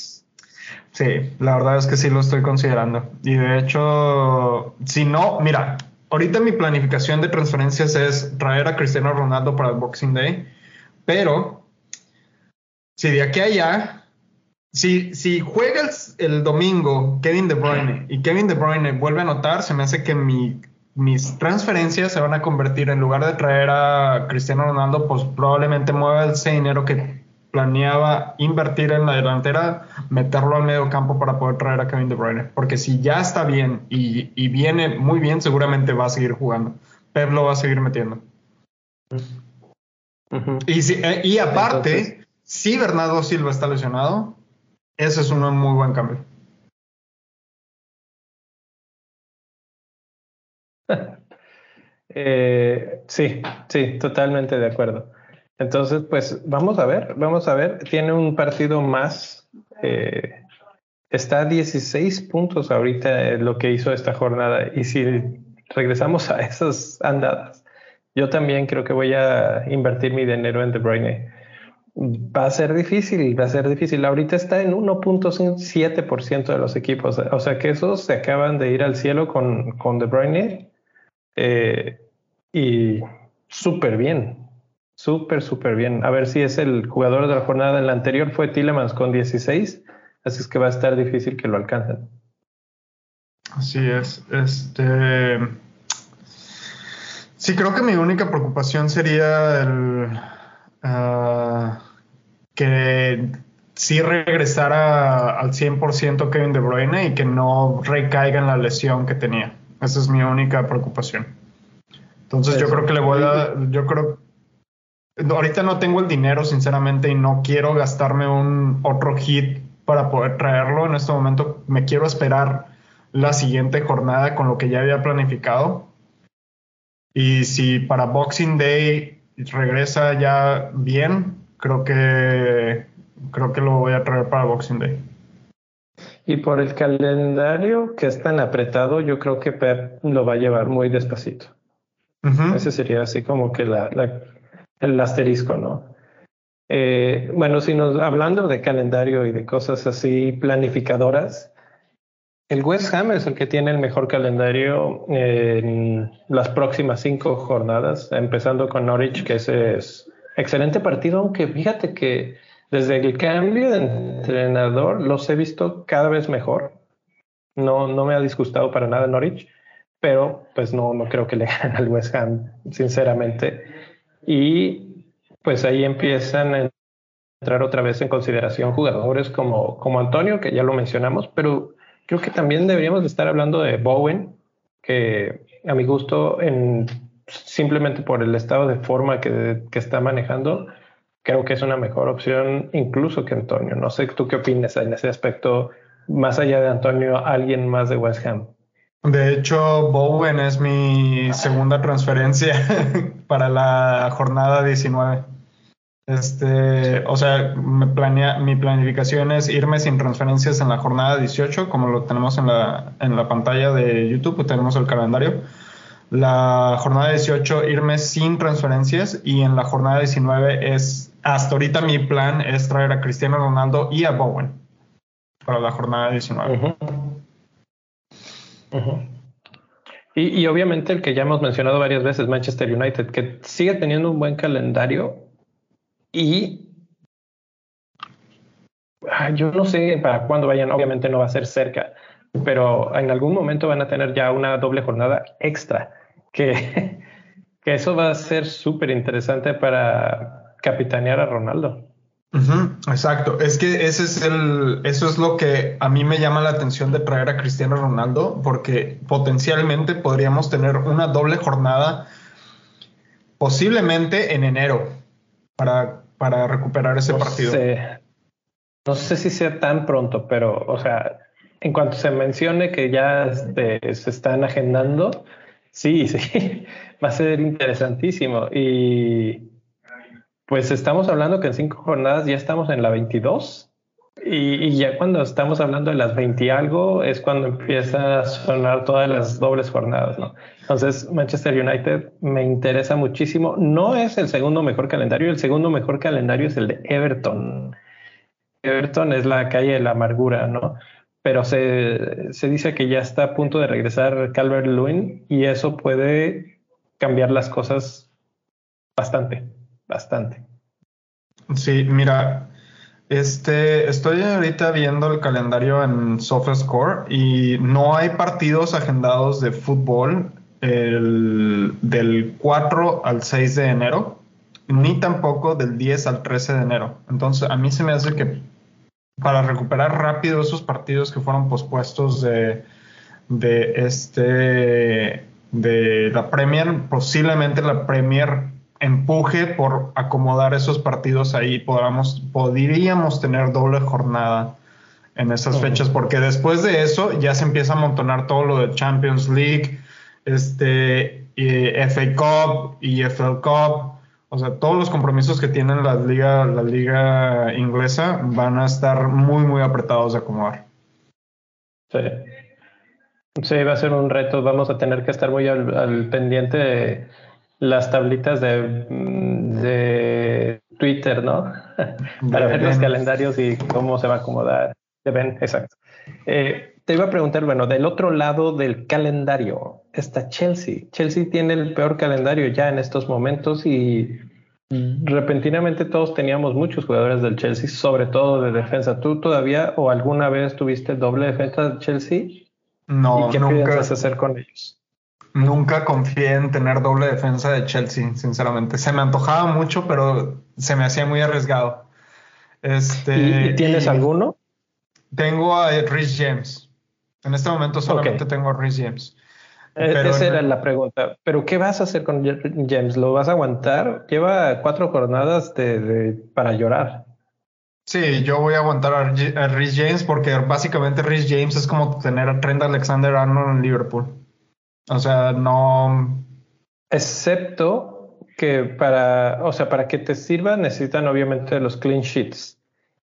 Sí, la verdad es que sí lo estoy considerando. Y de hecho, si no, mira, ahorita mi planificación de transferencias es traer a Cristiano Ronaldo para el Boxing Day, pero si de aquí a allá, si, si juega el, domingo Kevin De Bruyne y Kevin De Bruyne vuelve a anotar, se me hace que mi mis transferencias se van a convertir en lugar de traer a Cristiano Ronaldo, pues probablemente mueva ese dinero que planeaba invertir en la delantera, meterlo al medio campo para poder traer a Kevin De Bruyne. Porque si ya está bien y, viene muy bien, seguramente va a seguir jugando. Pep lo va a seguir metiendo. y, si, eh, y aparte, si Bernardo Silva está lesionado, ese es un muy buen cambio. *laughs* Eh, sí, sí, totalmente de acuerdo. Entonces, pues vamos a ver, vamos a ver. Tiene un partido más. Eh, está a 16 puntos ahorita lo que hizo esta jornada. Y si regresamos a esas andadas, yo también creo que voy a invertir mi dinero en De Bruyne. Va a ser difícil, va a ser difícil. Ahorita está en 1.7% de los equipos. O sea que esos se acaban de ir al cielo con, con De eh, y súper bien, súper, súper bien. A ver si es el jugador de la jornada. En la anterior fue Tillemans con 16, así es que va a estar difícil que lo alcancen. Así es. Este. Sí, creo que mi única preocupación sería el. Ah, que sí regresara al 100% Kevin De Bruyne y que no recaiga en la lesión que tenía. Esa es mi única preocupación. Entonces yo creo que le voy a, yo creo, ahorita no tengo el dinero sinceramente y no quiero gastarme un otro hit para poder traerlo. En este momento me quiero esperar la siguiente jornada con lo que ya había planificado. Y si para Boxing Day regresa ya bien, creo que creo que lo voy a traer para Boxing Day. Y por el calendario que es tan apretado, yo creo que Pep lo va a llevar muy despacito. Ese sería así como que la, el asterisco, ¿no? Eh, bueno, si nos hablando de calendario y de cosas así planificadoras, el West Ham es el que tiene el mejor calendario en las próximas cinco jornadas, empezando con Norwich, que ese es excelente partido, aunque fíjate que desde el cambio de entrenador los he visto cada vez mejor. No, no me ha disgustado para nada Norwich, pero pues no, no creo que le *laughs* ganen al West Ham, sinceramente. Y pues ahí empiezan a entrar otra vez en consideración jugadores como, como Antonio, que ya lo mencionamos, pero creo que también deberíamos estar hablando de Bowen, que a mi gusto, en, simplemente por el estado de forma que, que está manejando, creo que es una mejor opción incluso que Antonio. No sé tú qué opinas en ese aspecto, más allá de Antonio, alguien más de West Ham. De hecho, Bowen es mi segunda transferencia *laughs* para la jornada 19. Este, o sea, me planea, mi planificación es irme sin transferencias en la jornada 18, como lo tenemos en la, en la pantalla de YouTube, tenemos el calendario la jornada 18 irme sin transferencias y en la jornada 19 es, hasta ahorita mi plan es traer a Cristiano Ronaldo y a Bowen para la jornada 19. Y, obviamente el que ya hemos mencionado varias veces, Manchester United, que sigue teniendo un buen calendario y ah, yo no sé para cuándo vayan, obviamente no va a ser cerca, pero en algún momento van a tener ya una doble jornada extra, que, *laughs* que eso va a ser súper interesante para capitanear a Ronaldo. Exacto, es que ese es el, eso es lo que a mí me llama la atención de traer a Cristiano Ronaldo, porque potencialmente podríamos tener una doble jornada, posiblemente en enero, para, para recuperar ese partido. No sé si sea tan pronto, pero, o sea, en cuanto se mencione que ya este, se están agendando, sí, *laughs* sí, va a ser interesantísimo. Y pues estamos hablando que en cinco jornadas ya estamos en la 22. Y, ya cuando estamos hablando de las 20 y algo es cuando empieza a sonar todas las dobles jornadas, ¿no? Entonces, Manchester United me interesa muchísimo. No es el segundo mejor calendario, el segundo mejor calendario es el de Everton. Everton es la calle de la amargura, ¿no? Pero se, se dice que ya está a punto de regresar Calvert Lewin y eso puede cambiar las cosas bastante, bastante. Sí, mira, este, estoy ahorita viendo el calendario en SofaScore y no hay partidos agendados de fútbol del 4 al 6 de enero, ni tampoco del 10 al 13 de enero. Entonces, a mí se me hace que para recuperar rápido esos partidos que fueron pospuestos de, de este de la Premier, posiblemente la Premier empuje por acomodar esos partidos ahí, podamos, podríamos tener doble jornada en esas fechas, porque después de eso ya se empieza a amontonar todo lo de Champions League, este, FA Cup y FL Cup, o sea, todos los compromisos que tienen la liga, la liga inglesa van a estar muy, muy apretados de acomodar. Sí. Sí, va a ser un reto. Vamos a tener que estar muy al pendiente de las tablitas de, de Twitter, ¿no? *laughs* Para ver los calendarios y cómo se va a acomodar. De Ben, exacto. Eh, te iba a preguntar, bueno, del otro lado del calendario está Chelsea. Chelsea tiene el peor calendario ya en estos momentos y repentinamente todos teníamos muchos jugadores del Chelsea, sobre todo de defensa. ¿Tú todavía o alguna vez tuviste doble defensa de Chelsea? No, ¿Y qué nunca. piensas hacer con ellos? Nunca confié en tener doble defensa de Chelsea, sinceramente. Se me antojaba mucho, pero se me hacía muy arriesgado. Este, ¿Y, tienes alguno? Tengo a Rhys James. En este momento solamente tengo a Rhys James. E, esa era la pregunta. ¿Pero qué vas a hacer con James? ¿Lo vas a aguantar? Lleva cuatro jornadas de, para llorar. Sí, yo voy a aguantar a, a Rhys James porque básicamente Rhys James es como tener a Trent Alexander Arnold en Liverpool. O sea, no. Excepto que para, o sea, para que te sirva necesitan obviamente los clean sheets.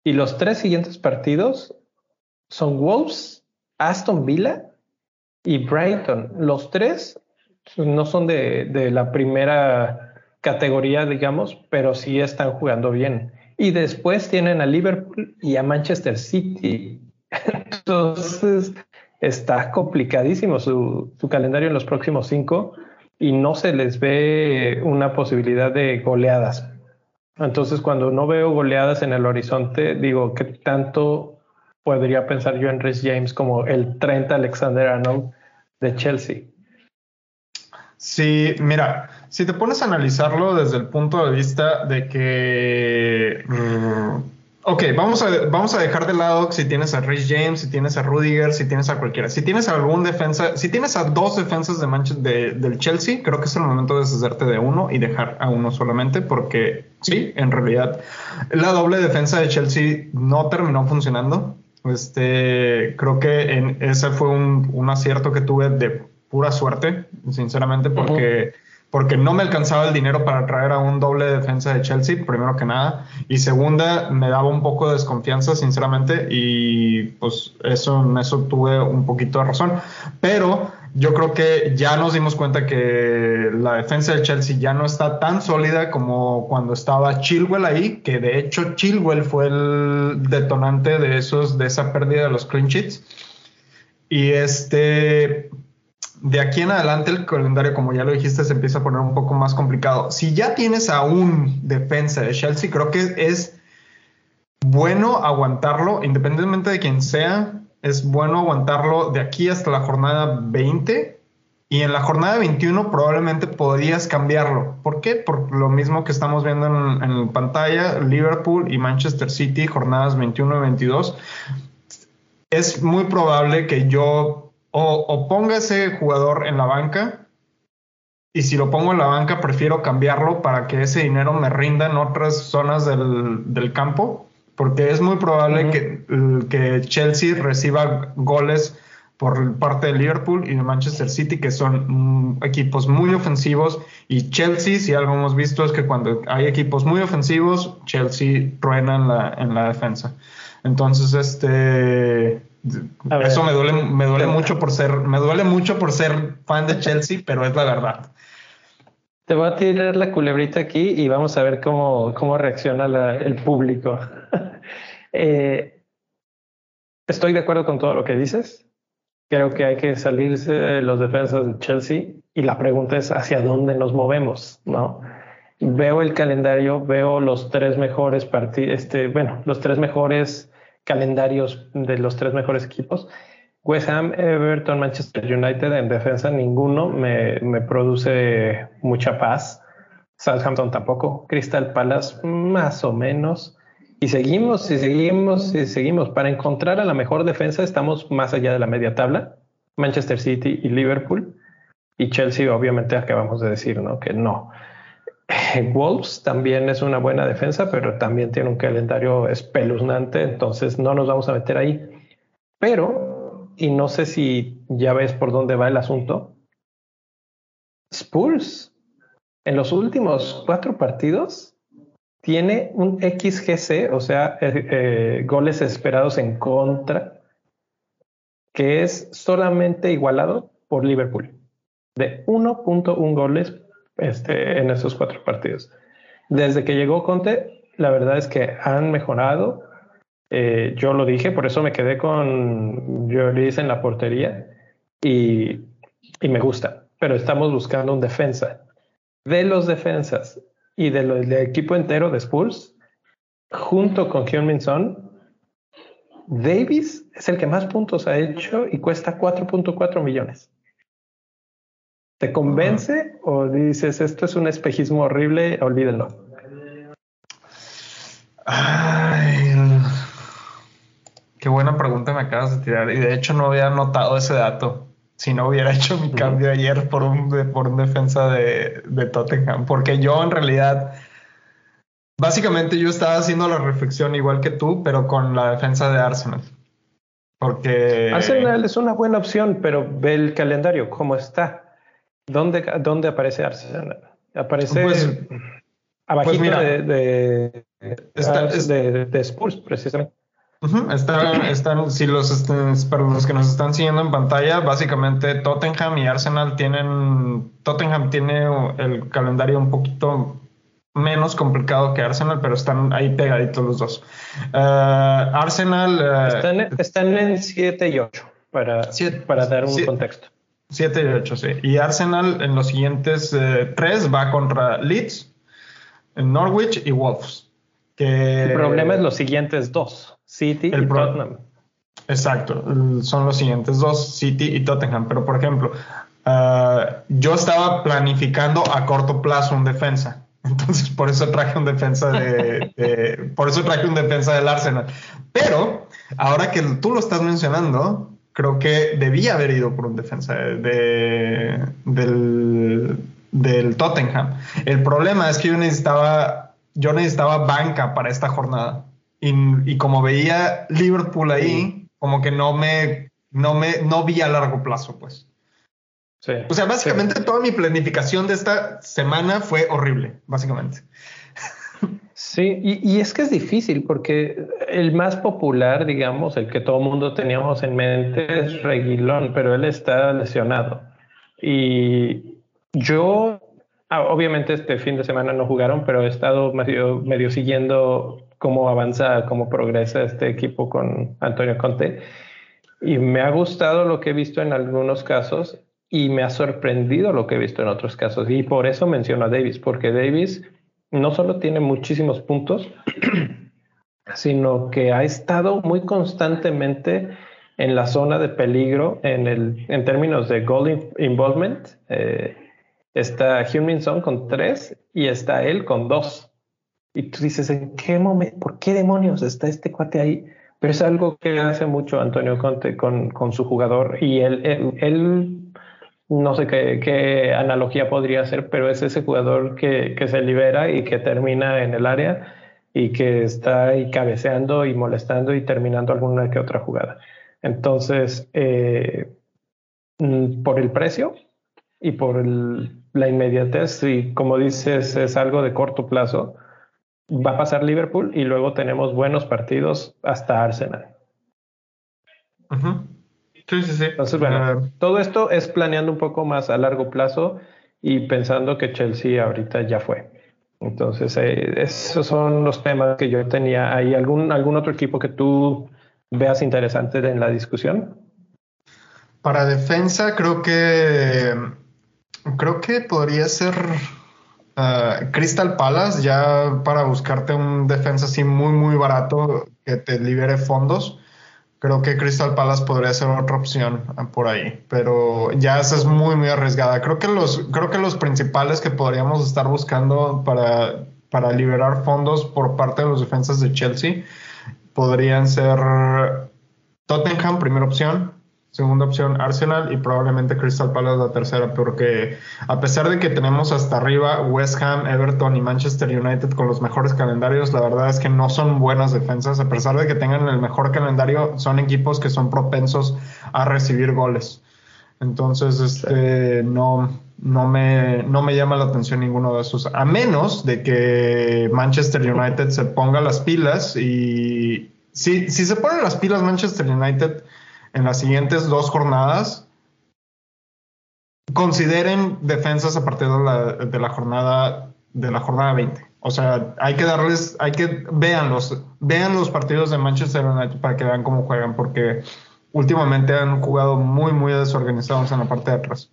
Y los tres siguientes partidos son Wolves, Aston Villa y Brighton. Los tres no son de, de la primera categoría, digamos, pero sí están jugando bien. Y después tienen a Liverpool y a Manchester City. *laughs* Entonces, está complicadísimo su, calendario en los próximos cinco y no se les ve una posibilidad de goleadas. Entonces, cuando no veo goleadas en el horizonte, digo, ¿qué tanto podría pensar yo en Rhys James como el 30 Alexander Arnold de Chelsea? Sí, mira, si te pones a analizarlo desde el punto de vista de que Ok, vamos a, vamos a dejar de lado si tienes a Rich James, si tienes a Rudiger, si tienes a cualquiera. Si tienes algún defensa, si tienes a dos defensas de Manchester, del Chelsea, creo que es el momento de deshacerte de uno y dejar a uno solamente, porque sí, en realidad la doble defensa de Chelsea no terminó funcionando. Este, creo que en, ese fue un, un acierto que tuve de pura suerte, sinceramente, porque porque no me alcanzaba el dinero para traer a un doble defensa de Chelsea, primero que nada, y segunda, me daba un poco de desconfianza, sinceramente, y pues eso, en eso tuve un poquito de razón, pero yo creo que ya nos dimos cuenta que la defensa de Chelsea ya no está tan sólida como cuando estaba Chilwell ahí, que de hecho Chilwell fue el detonante de esos, de esa pérdida de los clean sheets. Y este, de aquí en adelante el calendario, como ya lo dijiste, se empieza a poner un poco más complicado. Si ya tienes a un defensa de Chelsea, creo que es bueno aguantarlo, independientemente de quién sea, es bueno aguantarlo de aquí hasta la jornada 20. Y en la jornada 21 probablemente podrías cambiarlo. ¿Por qué? Por lo mismo que estamos viendo en, en pantalla, Liverpool y Manchester City, jornadas 21 y 22. Es muy probable que yo o, ponga ese jugador en la banca y si lo pongo en la banca prefiero cambiarlo para que ese dinero me rinda en otras zonas del, campo, porque es muy probable que, que, Chelsea reciba goles por parte de Liverpool y de Manchester City, que son mm, equipos muy ofensivos, y Chelsea, si algo hemos visto, es que cuando hay equipos muy ofensivos, Chelsea truena en la, en la defensa. Entonces, este, eso me duele, me duele mucho por ser, me duele mucho por ser fan de Chelsea, pero es la verdad. Te voy a tirar la culebrita aquí y vamos a ver cómo, cómo reacciona el público. *laughs* Eh, estoy de acuerdo con todo lo que dices. Creo que hay que salirse de los defensas de Chelsea y la pregunta es hacia dónde nos movemos, ¿no? Veo el calendario, veo los tres mejores partidos, este, bueno, los tres mejores calendarios de los tres mejores equipos. West Ham, Everton, Manchester United en defensa, ninguno me, produce mucha paz. Southampton tampoco. Crystal Palace, más o menos. Y seguimos, y seguimos, y seguimos. Para encontrar a la mejor defensa estamos más allá de la media tabla. Manchester City y Liverpool. Y Chelsea, obviamente, acabamos de decir, ¿no? Que no. *laughs* Wolves también es una buena defensa, pero también tiene un calendario espeluznante, entonces no nos vamos a meter ahí. Pero, y no sé si ya ves por dónde va el asunto, Spurs en los últimos cuatro partidos tiene un XGC, o sea, eh, eh, goles esperados en contra, que es solamente igualado por Liverpool, de 1.1 goles este, en esos cuatro partidos. Desde que llegó Conte, la verdad es que han mejorado. Eh, yo lo dije, por eso me quedé con Lloris en la portería y, y, me gusta, pero estamos buscando un defensa. De los defensas y del equipo entero de Spurs, junto con Hyun Son, Davis es el que más puntos ha hecho y cuesta 4.4 millones. ¿Te convence o dices esto es un espejismo horrible, olvídenlo? Ay, qué buena pregunta me acabas de tirar. Y de hecho no había notado ese dato. Si no hubiera hecho mi cambio ayer por un, por un defensa de, de Tottenham. Porque yo en realidad, básicamente yo estaba haciendo la reflexión igual que tú, pero con la defensa de Arsenal. Porque... Arsenal es una buena opción, pero ve el calendario, cómo está. ¿Dónde, dónde aparece Arsenal? Aparece pues, abajito pues de, de, de, Spurs, precisamente. están, si los, para los que nos están siguiendo en pantalla, básicamente Tottenham y Arsenal tienen, Tottenham tiene el calendario un poquito menos complicado que Arsenal, pero están ahí pegaditos los dos. Uh, Arsenal... Uh, están, están, en 7 y 8, para, para dar un contexto. 7 y 8, sí. Y Arsenal en los siguientes eh, tres va contra Leeds, Norwich y Wolves. El problema es los siguientes dos, City y Tottenham. Exacto, son los siguientes dos, City y Tottenham. Pero por ejemplo, ah, yo estaba planificando a corto plazo un defensa. *laughs* Entonces, por eso traje un defensa de, por eso traje un defensa del Arsenal. Pero ahora que tú lo estás mencionando, creo que debía haber ido por un defensa de, del, Tottenham. El problema es que yo necesitaba, yo necesitaba banca para esta jornada. Y, como veía Liverpool ahí, como que no me, no me, no vi a largo plazo, pues. o sea, básicamente toda mi planificación de esta semana fue horrible, básicamente. Sí, y, es que es difícil porque el más popular, digamos, el que todo el mundo teníamos en mente es Reguilón, pero él está lesionado. Y yo, ah, obviamente este fin de semana no jugaron, pero he estado medio, medio siguiendo cómo avanza, cómo progresa este equipo con Antonio Conte. Y me ha gustado lo que he visto en algunos casos y me ha sorprendido lo que he visto en otros casos. Y por eso menciono a Davis, porque Davis no solo tiene muchísimos puntos, *clears throat* sino que ha estado muy constantemente en la zona de peligro en, el, en términos de goal involvement. Eh, está Huminson con tres y está él con dos. Y tú dices, ¿en qué momento? ¿Por qué demonios está este cuate ahí? Pero es algo que hace mucho Antonio Conte con, con su jugador y él, él no sé qué, analogía podría ser, pero es ese jugador que, se libera y que termina en el área y que está ahí cabeceando y molestando y terminando alguna que otra jugada. Entonces, eh, mm, por el precio y por la inmediatez, y como dices, es algo de corto plazo, va a pasar Liverpool y luego tenemos buenos partidos hasta Arsenal. Sí, sí, sí. Entonces, bueno, todo esto es planeando un poco más a largo plazo y pensando que Chelsea ahorita ya fue. Entonces, eh, esos son los temas que yo tenía. ¿Hay algún, algún otro equipo que tú veas interesante en la discusión? Para defensa, creo que creo que podría ser uh, Crystal Palace, ya para buscarte un defensa así muy, muy barato que te libere fondos. Creo que Crystal Palace podría ser otra opción por ahí, pero ya esa es muy, muy arriesgada. Creo que los, creo que los principales que podríamos estar buscando para, para liberar fondos por parte de los defensas de Chelsea podrían ser Tottenham, primera opción, Segunda opción, Arsenal y probablemente Crystal Palace la tercera, porque a pesar de que tenemos hasta arriba West Ham, Everton y Manchester United con los mejores calendarios, la verdad es que no son buenas defensas. A pesar de que tengan el mejor calendario, son equipos que son propensos a recibir goles. Entonces, este, no, no, me, no me llama la atención ninguno de esos, a menos de que Manchester United se ponga las pilas y si, si se ponen las pilas Manchester United en las siguientes dos jornadas consideren defensas a partir de la, de la jornada de la jornada 20. O sea, hay que darles, hay que vean los, vean los partidos de Manchester United para que vean cómo juegan, porque últimamente han jugado muy, muy desorganizados en la parte de atrás.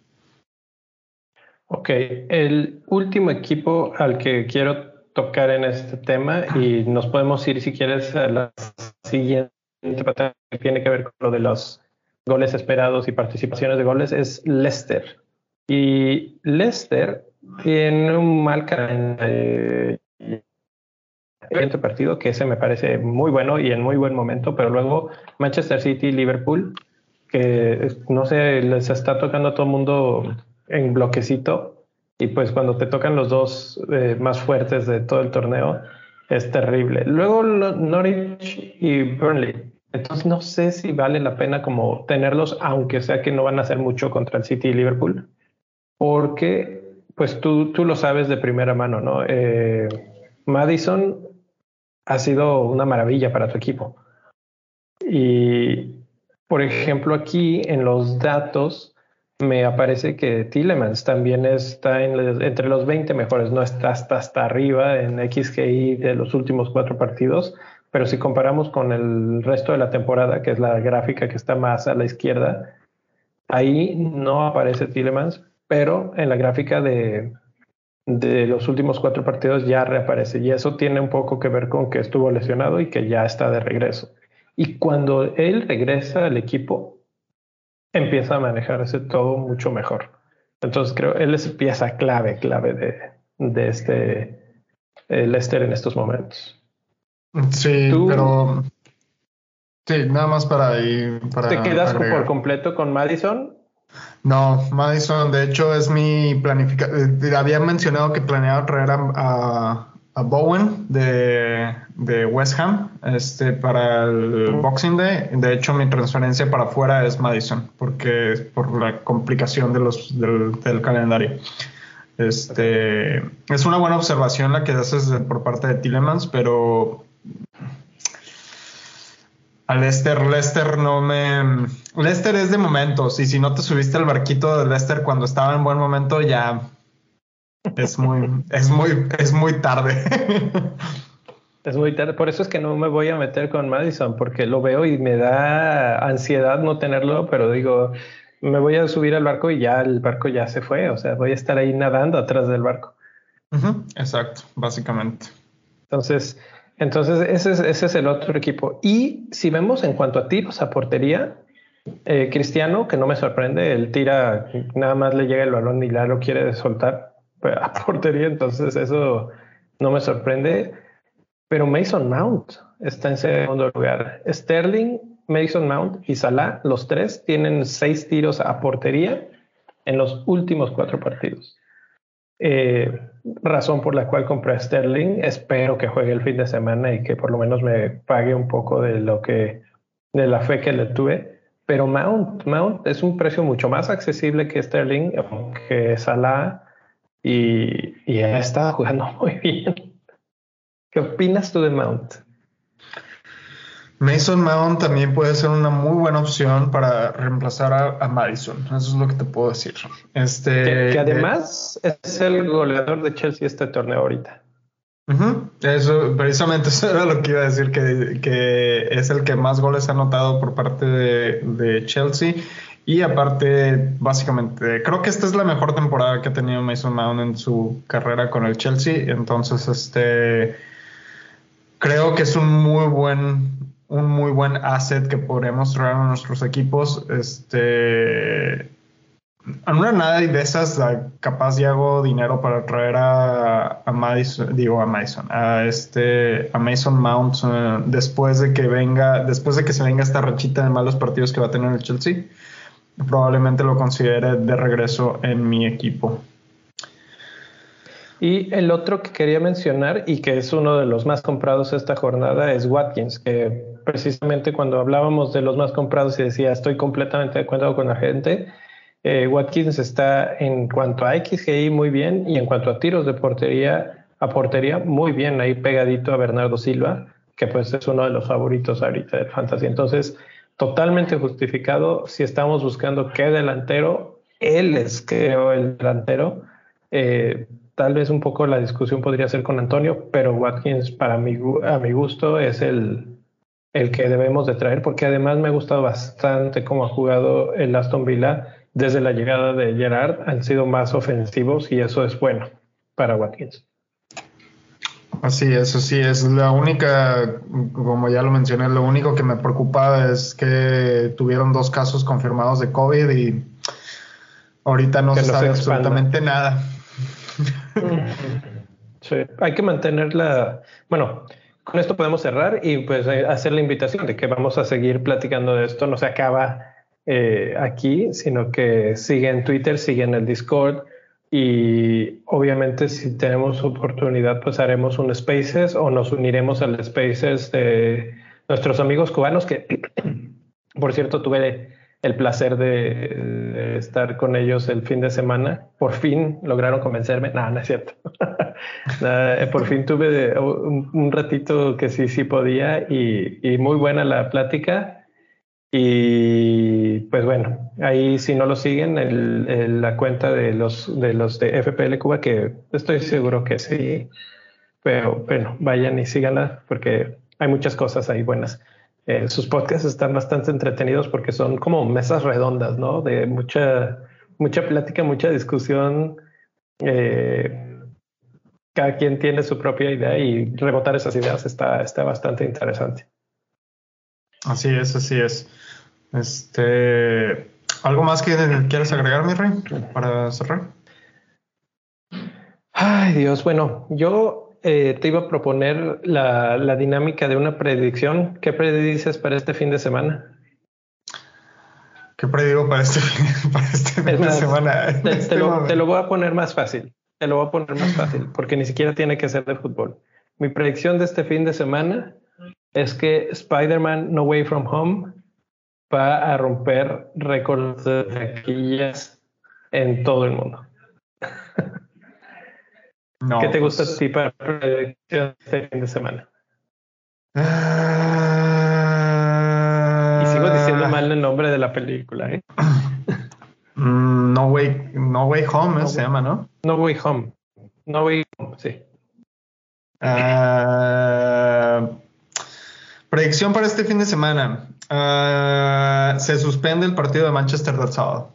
Ok, el último equipo al que quiero tocar en este tema y nos podemos ir si quieres a la siguiente que tiene que ver con lo de los goles esperados y participaciones de goles es Leicester. Y Leicester tiene un mal calendario este partido que ese me parece muy bueno y en muy buen momento, pero luego Manchester City, Liverpool, que no sé, les está tocando a todo el mundo en bloquecito y pues cuando te tocan los dos eh, más fuertes de todo el torneo es terrible. Luego Norwich y Burnley, entonces no sé si vale la pena como tenerlos, aunque sea que no van a hacer mucho contra el City y Liverpool, porque pues tú, tú lo sabes de primera mano, ¿no? Eh, Madison ha sido una maravilla para tu equipo. Y, por ejemplo, aquí en los datos me aparece que Tillemans también está entre los 20 mejores, no está hasta, arriba en XGI de los últimos cuatro partidos, pero si comparamos con el resto de la temporada, que es la gráfica que está más a la izquierda, ahí no aparece Tillemans, pero en la gráfica de, de los últimos cuatro partidos ya reaparece. Y eso tiene un poco que ver con que estuvo lesionado y que ya está de regreso. Y cuando él regresa al equipo, empieza a manejarse todo mucho mejor. Entonces creo él es pieza clave, clave de, de este eh, Lester en estos momentos. Sí, pero. Sí, nada más para ir. Para ¿Te quedas por completo con Madison? No, Madison, de hecho, es mi planificación. Eh, había mencionado que planeaba traer a, a, Bowen de, West Ham este, para el Boxing Day. De hecho, mi transferencia para afuera es Madison, porque por la complicación de los, del, del calendario. Este, es una buena observación la que haces por parte de Tillemans, pero a Lester, Lester no me. Lester es de momentos, y si no te subiste al barquito de Lester cuando estaba en buen momento, ya es muy, es muy, es muy tarde. Es muy tarde, por eso es que no me voy a meter con Madison, porque lo veo y me da ansiedad no tenerlo, pero digo, me voy a subir al barco y ya el barco ya se fue, o sea, voy a estar ahí nadando atrás del barco. Exacto, básicamente. Entonces, entonces, ese es, ese es el otro equipo. Y si vemos en cuanto a tiros a portería, eh, Cristiano, que no me sorprende, él tira, nada más le llega el balón y ya lo quiere soltar a *laughs* portería, entonces eso no me sorprende. Pero Mason Mount está en segundo lugar. Sterling, Mason Mount y Salah, los tres tienen seis tiros a portería en los últimos cuatro partidos. Eh, razón por la cual compré a Sterling. Espero que juegue el fin de semana y que por lo menos me pague un poco de lo que, de la fe que le tuve. Pero Mount, Mount es un precio mucho más accesible que Sterling, que Salah, y, y está jugando *laughs* muy bien. ¿Qué opinas tú de Mount? Mason Mount también puede ser una muy buena opción para reemplazar a, Madison. Eso es lo que te puedo decir. Este, que, además es el goleador de Chelsea este torneo ahorita. Eso, precisamente *laughs* eso era lo que iba a decir, que, que es el que más goles ha anotado por parte de, de, Chelsea. Y aparte, básicamente, creo que esta es la mejor temporada que ha tenido Mason Mount en su carrera con el Chelsea. Entonces, este creo que es un muy buen un muy buen asset que podremos traer a nuestros equipos. Este, en una nada de esas, capaz ya hago dinero para traer a, a digo a Madison, a este, a Mason Mount eh, después de que venga, después de que se venga esta rachita de malos partidos que va a tener el Chelsea, probablemente lo considere de regreso en mi equipo. Y el otro que quería mencionar y que es uno de los más comprados esta jornada es Watkins, que precisamente cuando hablábamos de los más comprados y decía estoy completamente de acuerdo con la gente, eh, Watkins está en cuanto a XGI muy bien y en cuanto a tiros de portería a portería muy bien ahí pegadito a Bernardo Silva, que pues es uno de los favoritos ahorita del Fantasy. Entonces, totalmente justificado si estamos buscando qué delantero, él es creo el delantero. Eh, Tal vez un poco la discusión podría ser con Antonio, pero Watkins para mi, a mi gusto es el, el que debemos de traer porque además me ha gustado bastante cómo ha jugado el Aston Villa desde la llegada de Gerard. Han sido más ofensivos y eso es bueno para Watkins. Así, eso sí, es la única, como ya lo mencioné, lo único que me preocupa es que tuvieron dos casos confirmados de COVID y ahorita no se sabe absolutamente nada. *laughs* Sí, hay que mantenerla. Bueno, con esto podemos cerrar y pues eh, hacer la invitación de que vamos a seguir platicando de esto. No se acaba eh, aquí, sino que sigue en Twitter, sigue en el Discord y obviamente si tenemos oportunidad pues haremos un Spaces o nos uniremos al Spaces de nuestros amigos cubanos que *clears throat* por cierto tuve el placer de, estar con ellos el fin de semana. Por fin lograron convencerme. No, no es cierto. *laughs* por fin tuve un, ratito que sí, sí podía y, muy buena la plática. Y pues bueno, ahí si no lo siguen, el, la cuenta de los, de los de FPL Cuba, que estoy seguro que sí, pero bueno, vayan y síganla porque hay muchas cosas ahí buenas. Eh, sus podcasts están bastante entretenidos porque son como mesas redondas, ¿no? De mucha, mucha plática, mucha discusión. Eh, cada quien tiene su propia idea y rebotar esas ideas está, está bastante interesante. Así es, así es. Este, ¿Algo más que quieres agregar, mi rey, para cerrar? Ay, Dios, bueno, yo eh, te iba a proponer la, dinámica de una predicción. ¿Qué predices para este fin de semana? ¿Qué predigo para este, *laughs* este fin, de semana? Este *laughs* te, lo, voy a poner más fácil. Te lo voy a poner más fácil porque ni siquiera tiene que ser de fútbol. Mi predicción de este fin de semana es que Spider-Man No Way From Home va a romper récords de taquillas en todo el mundo. ¿Qué te gusta pues, para predicción este fin de semana? Ah. y sigo diciendo mal el nombre de la película, ¿eh? Mm, no Way, no Way Home se llama, ¿no? No Way Home. No Way Home, sí. Ah, predicción para este fin de semana. Ah, se suspende el partido de Manchester del sábado.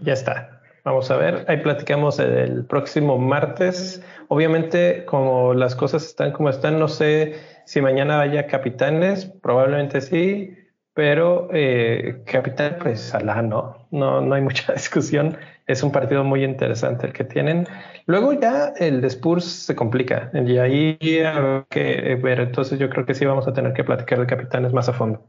Ya está. Vamos a ver, ahí platicamos el próximo martes. Obviamente, como las cosas están como están, no sé si mañana vaya capitanes, probablemente sí, pero eh, capitán, pues Alá, no, no, no hay mucha *laughs* discusión. Es un partido muy interesante el que tienen. Luego ya el Spurs se complica y ahí hay que ver. Entonces yo creo que sí vamos a tener que platicar de capitanes más a fondo.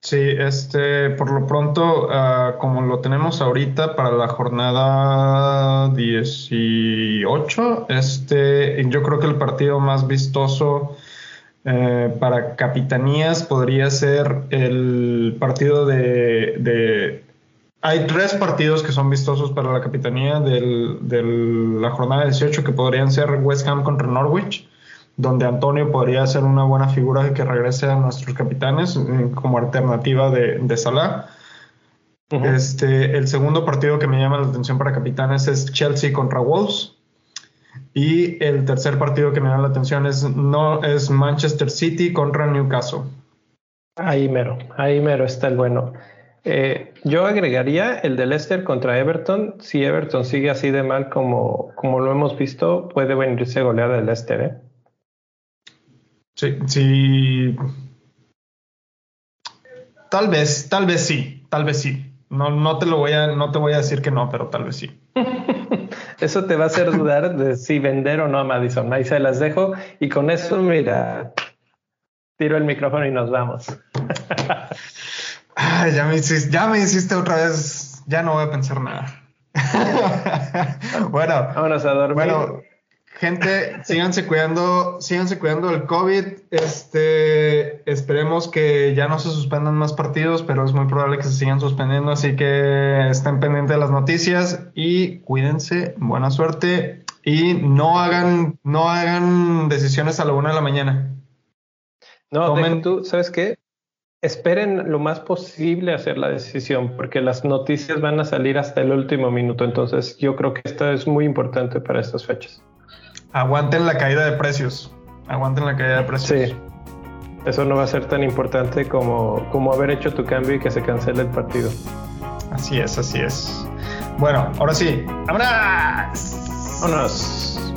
Sí, este, por lo pronto, uh, como lo tenemos ahorita para la jornada 18, este, yo creo que el partido más vistoso eh, para capitanías podría ser el partido de, de hay tres partidos que son vistosos para la capitanía de la jornada 18 que podrían ser West Ham contra Norwich, donde Antonio podría ser una buena figura que regrese a nuestros capitanes eh, como alternativa de, de Salah. este, el segundo partido que me llama la atención para capitanes es Chelsea contra Wolves. Y el tercer partido que me llama la atención es, no, es Manchester City contra Newcastle. Ahí mero, ahí mero está el bueno. Eh, yo agregaría el de Leicester contra Everton. Si Everton sigue así de mal como, como lo hemos visto, puede venirse goleada de Leicester. ¿eh? Sí, sí. Tal vez, tal vez sí, tal vez sí. No, no te lo voy a, no te voy a decir que no, pero tal vez sí. *laughs* eso te va a hacer dudar de si vender o no a Madison. Ahí se las dejo y con eso, mira, tiro el micrófono y nos vamos. ya, me hiciste, ya me hiciste otra vez, ya no voy a pensar nada. *laughs* bueno, vámonos a dormir. Bueno, gente, síganse cuidando, síganse cuidando del COVID. Este, esperemos que ya no se suspendan más partidos, pero es muy probable que se sigan suspendiendo, así que estén pendientes de las noticias y cuídense. Buena suerte y no hagan, no hagan decisiones a la una de la mañana. No, tú, ¿sabes qué? esperen lo más posible hacer la decisión, porque las noticias van a salir hasta el último minuto. Entonces, yo creo que esto es muy importante para estas fechas. Aguanten la caída de precios. Aguanten la caída de precios. Sí. Eso no va a ser tan importante como, como haber hecho tu cambio y que se cancele el partido. Así es, así es. Bueno, ahora sí. ¡Vámonos! ¡Vámonos!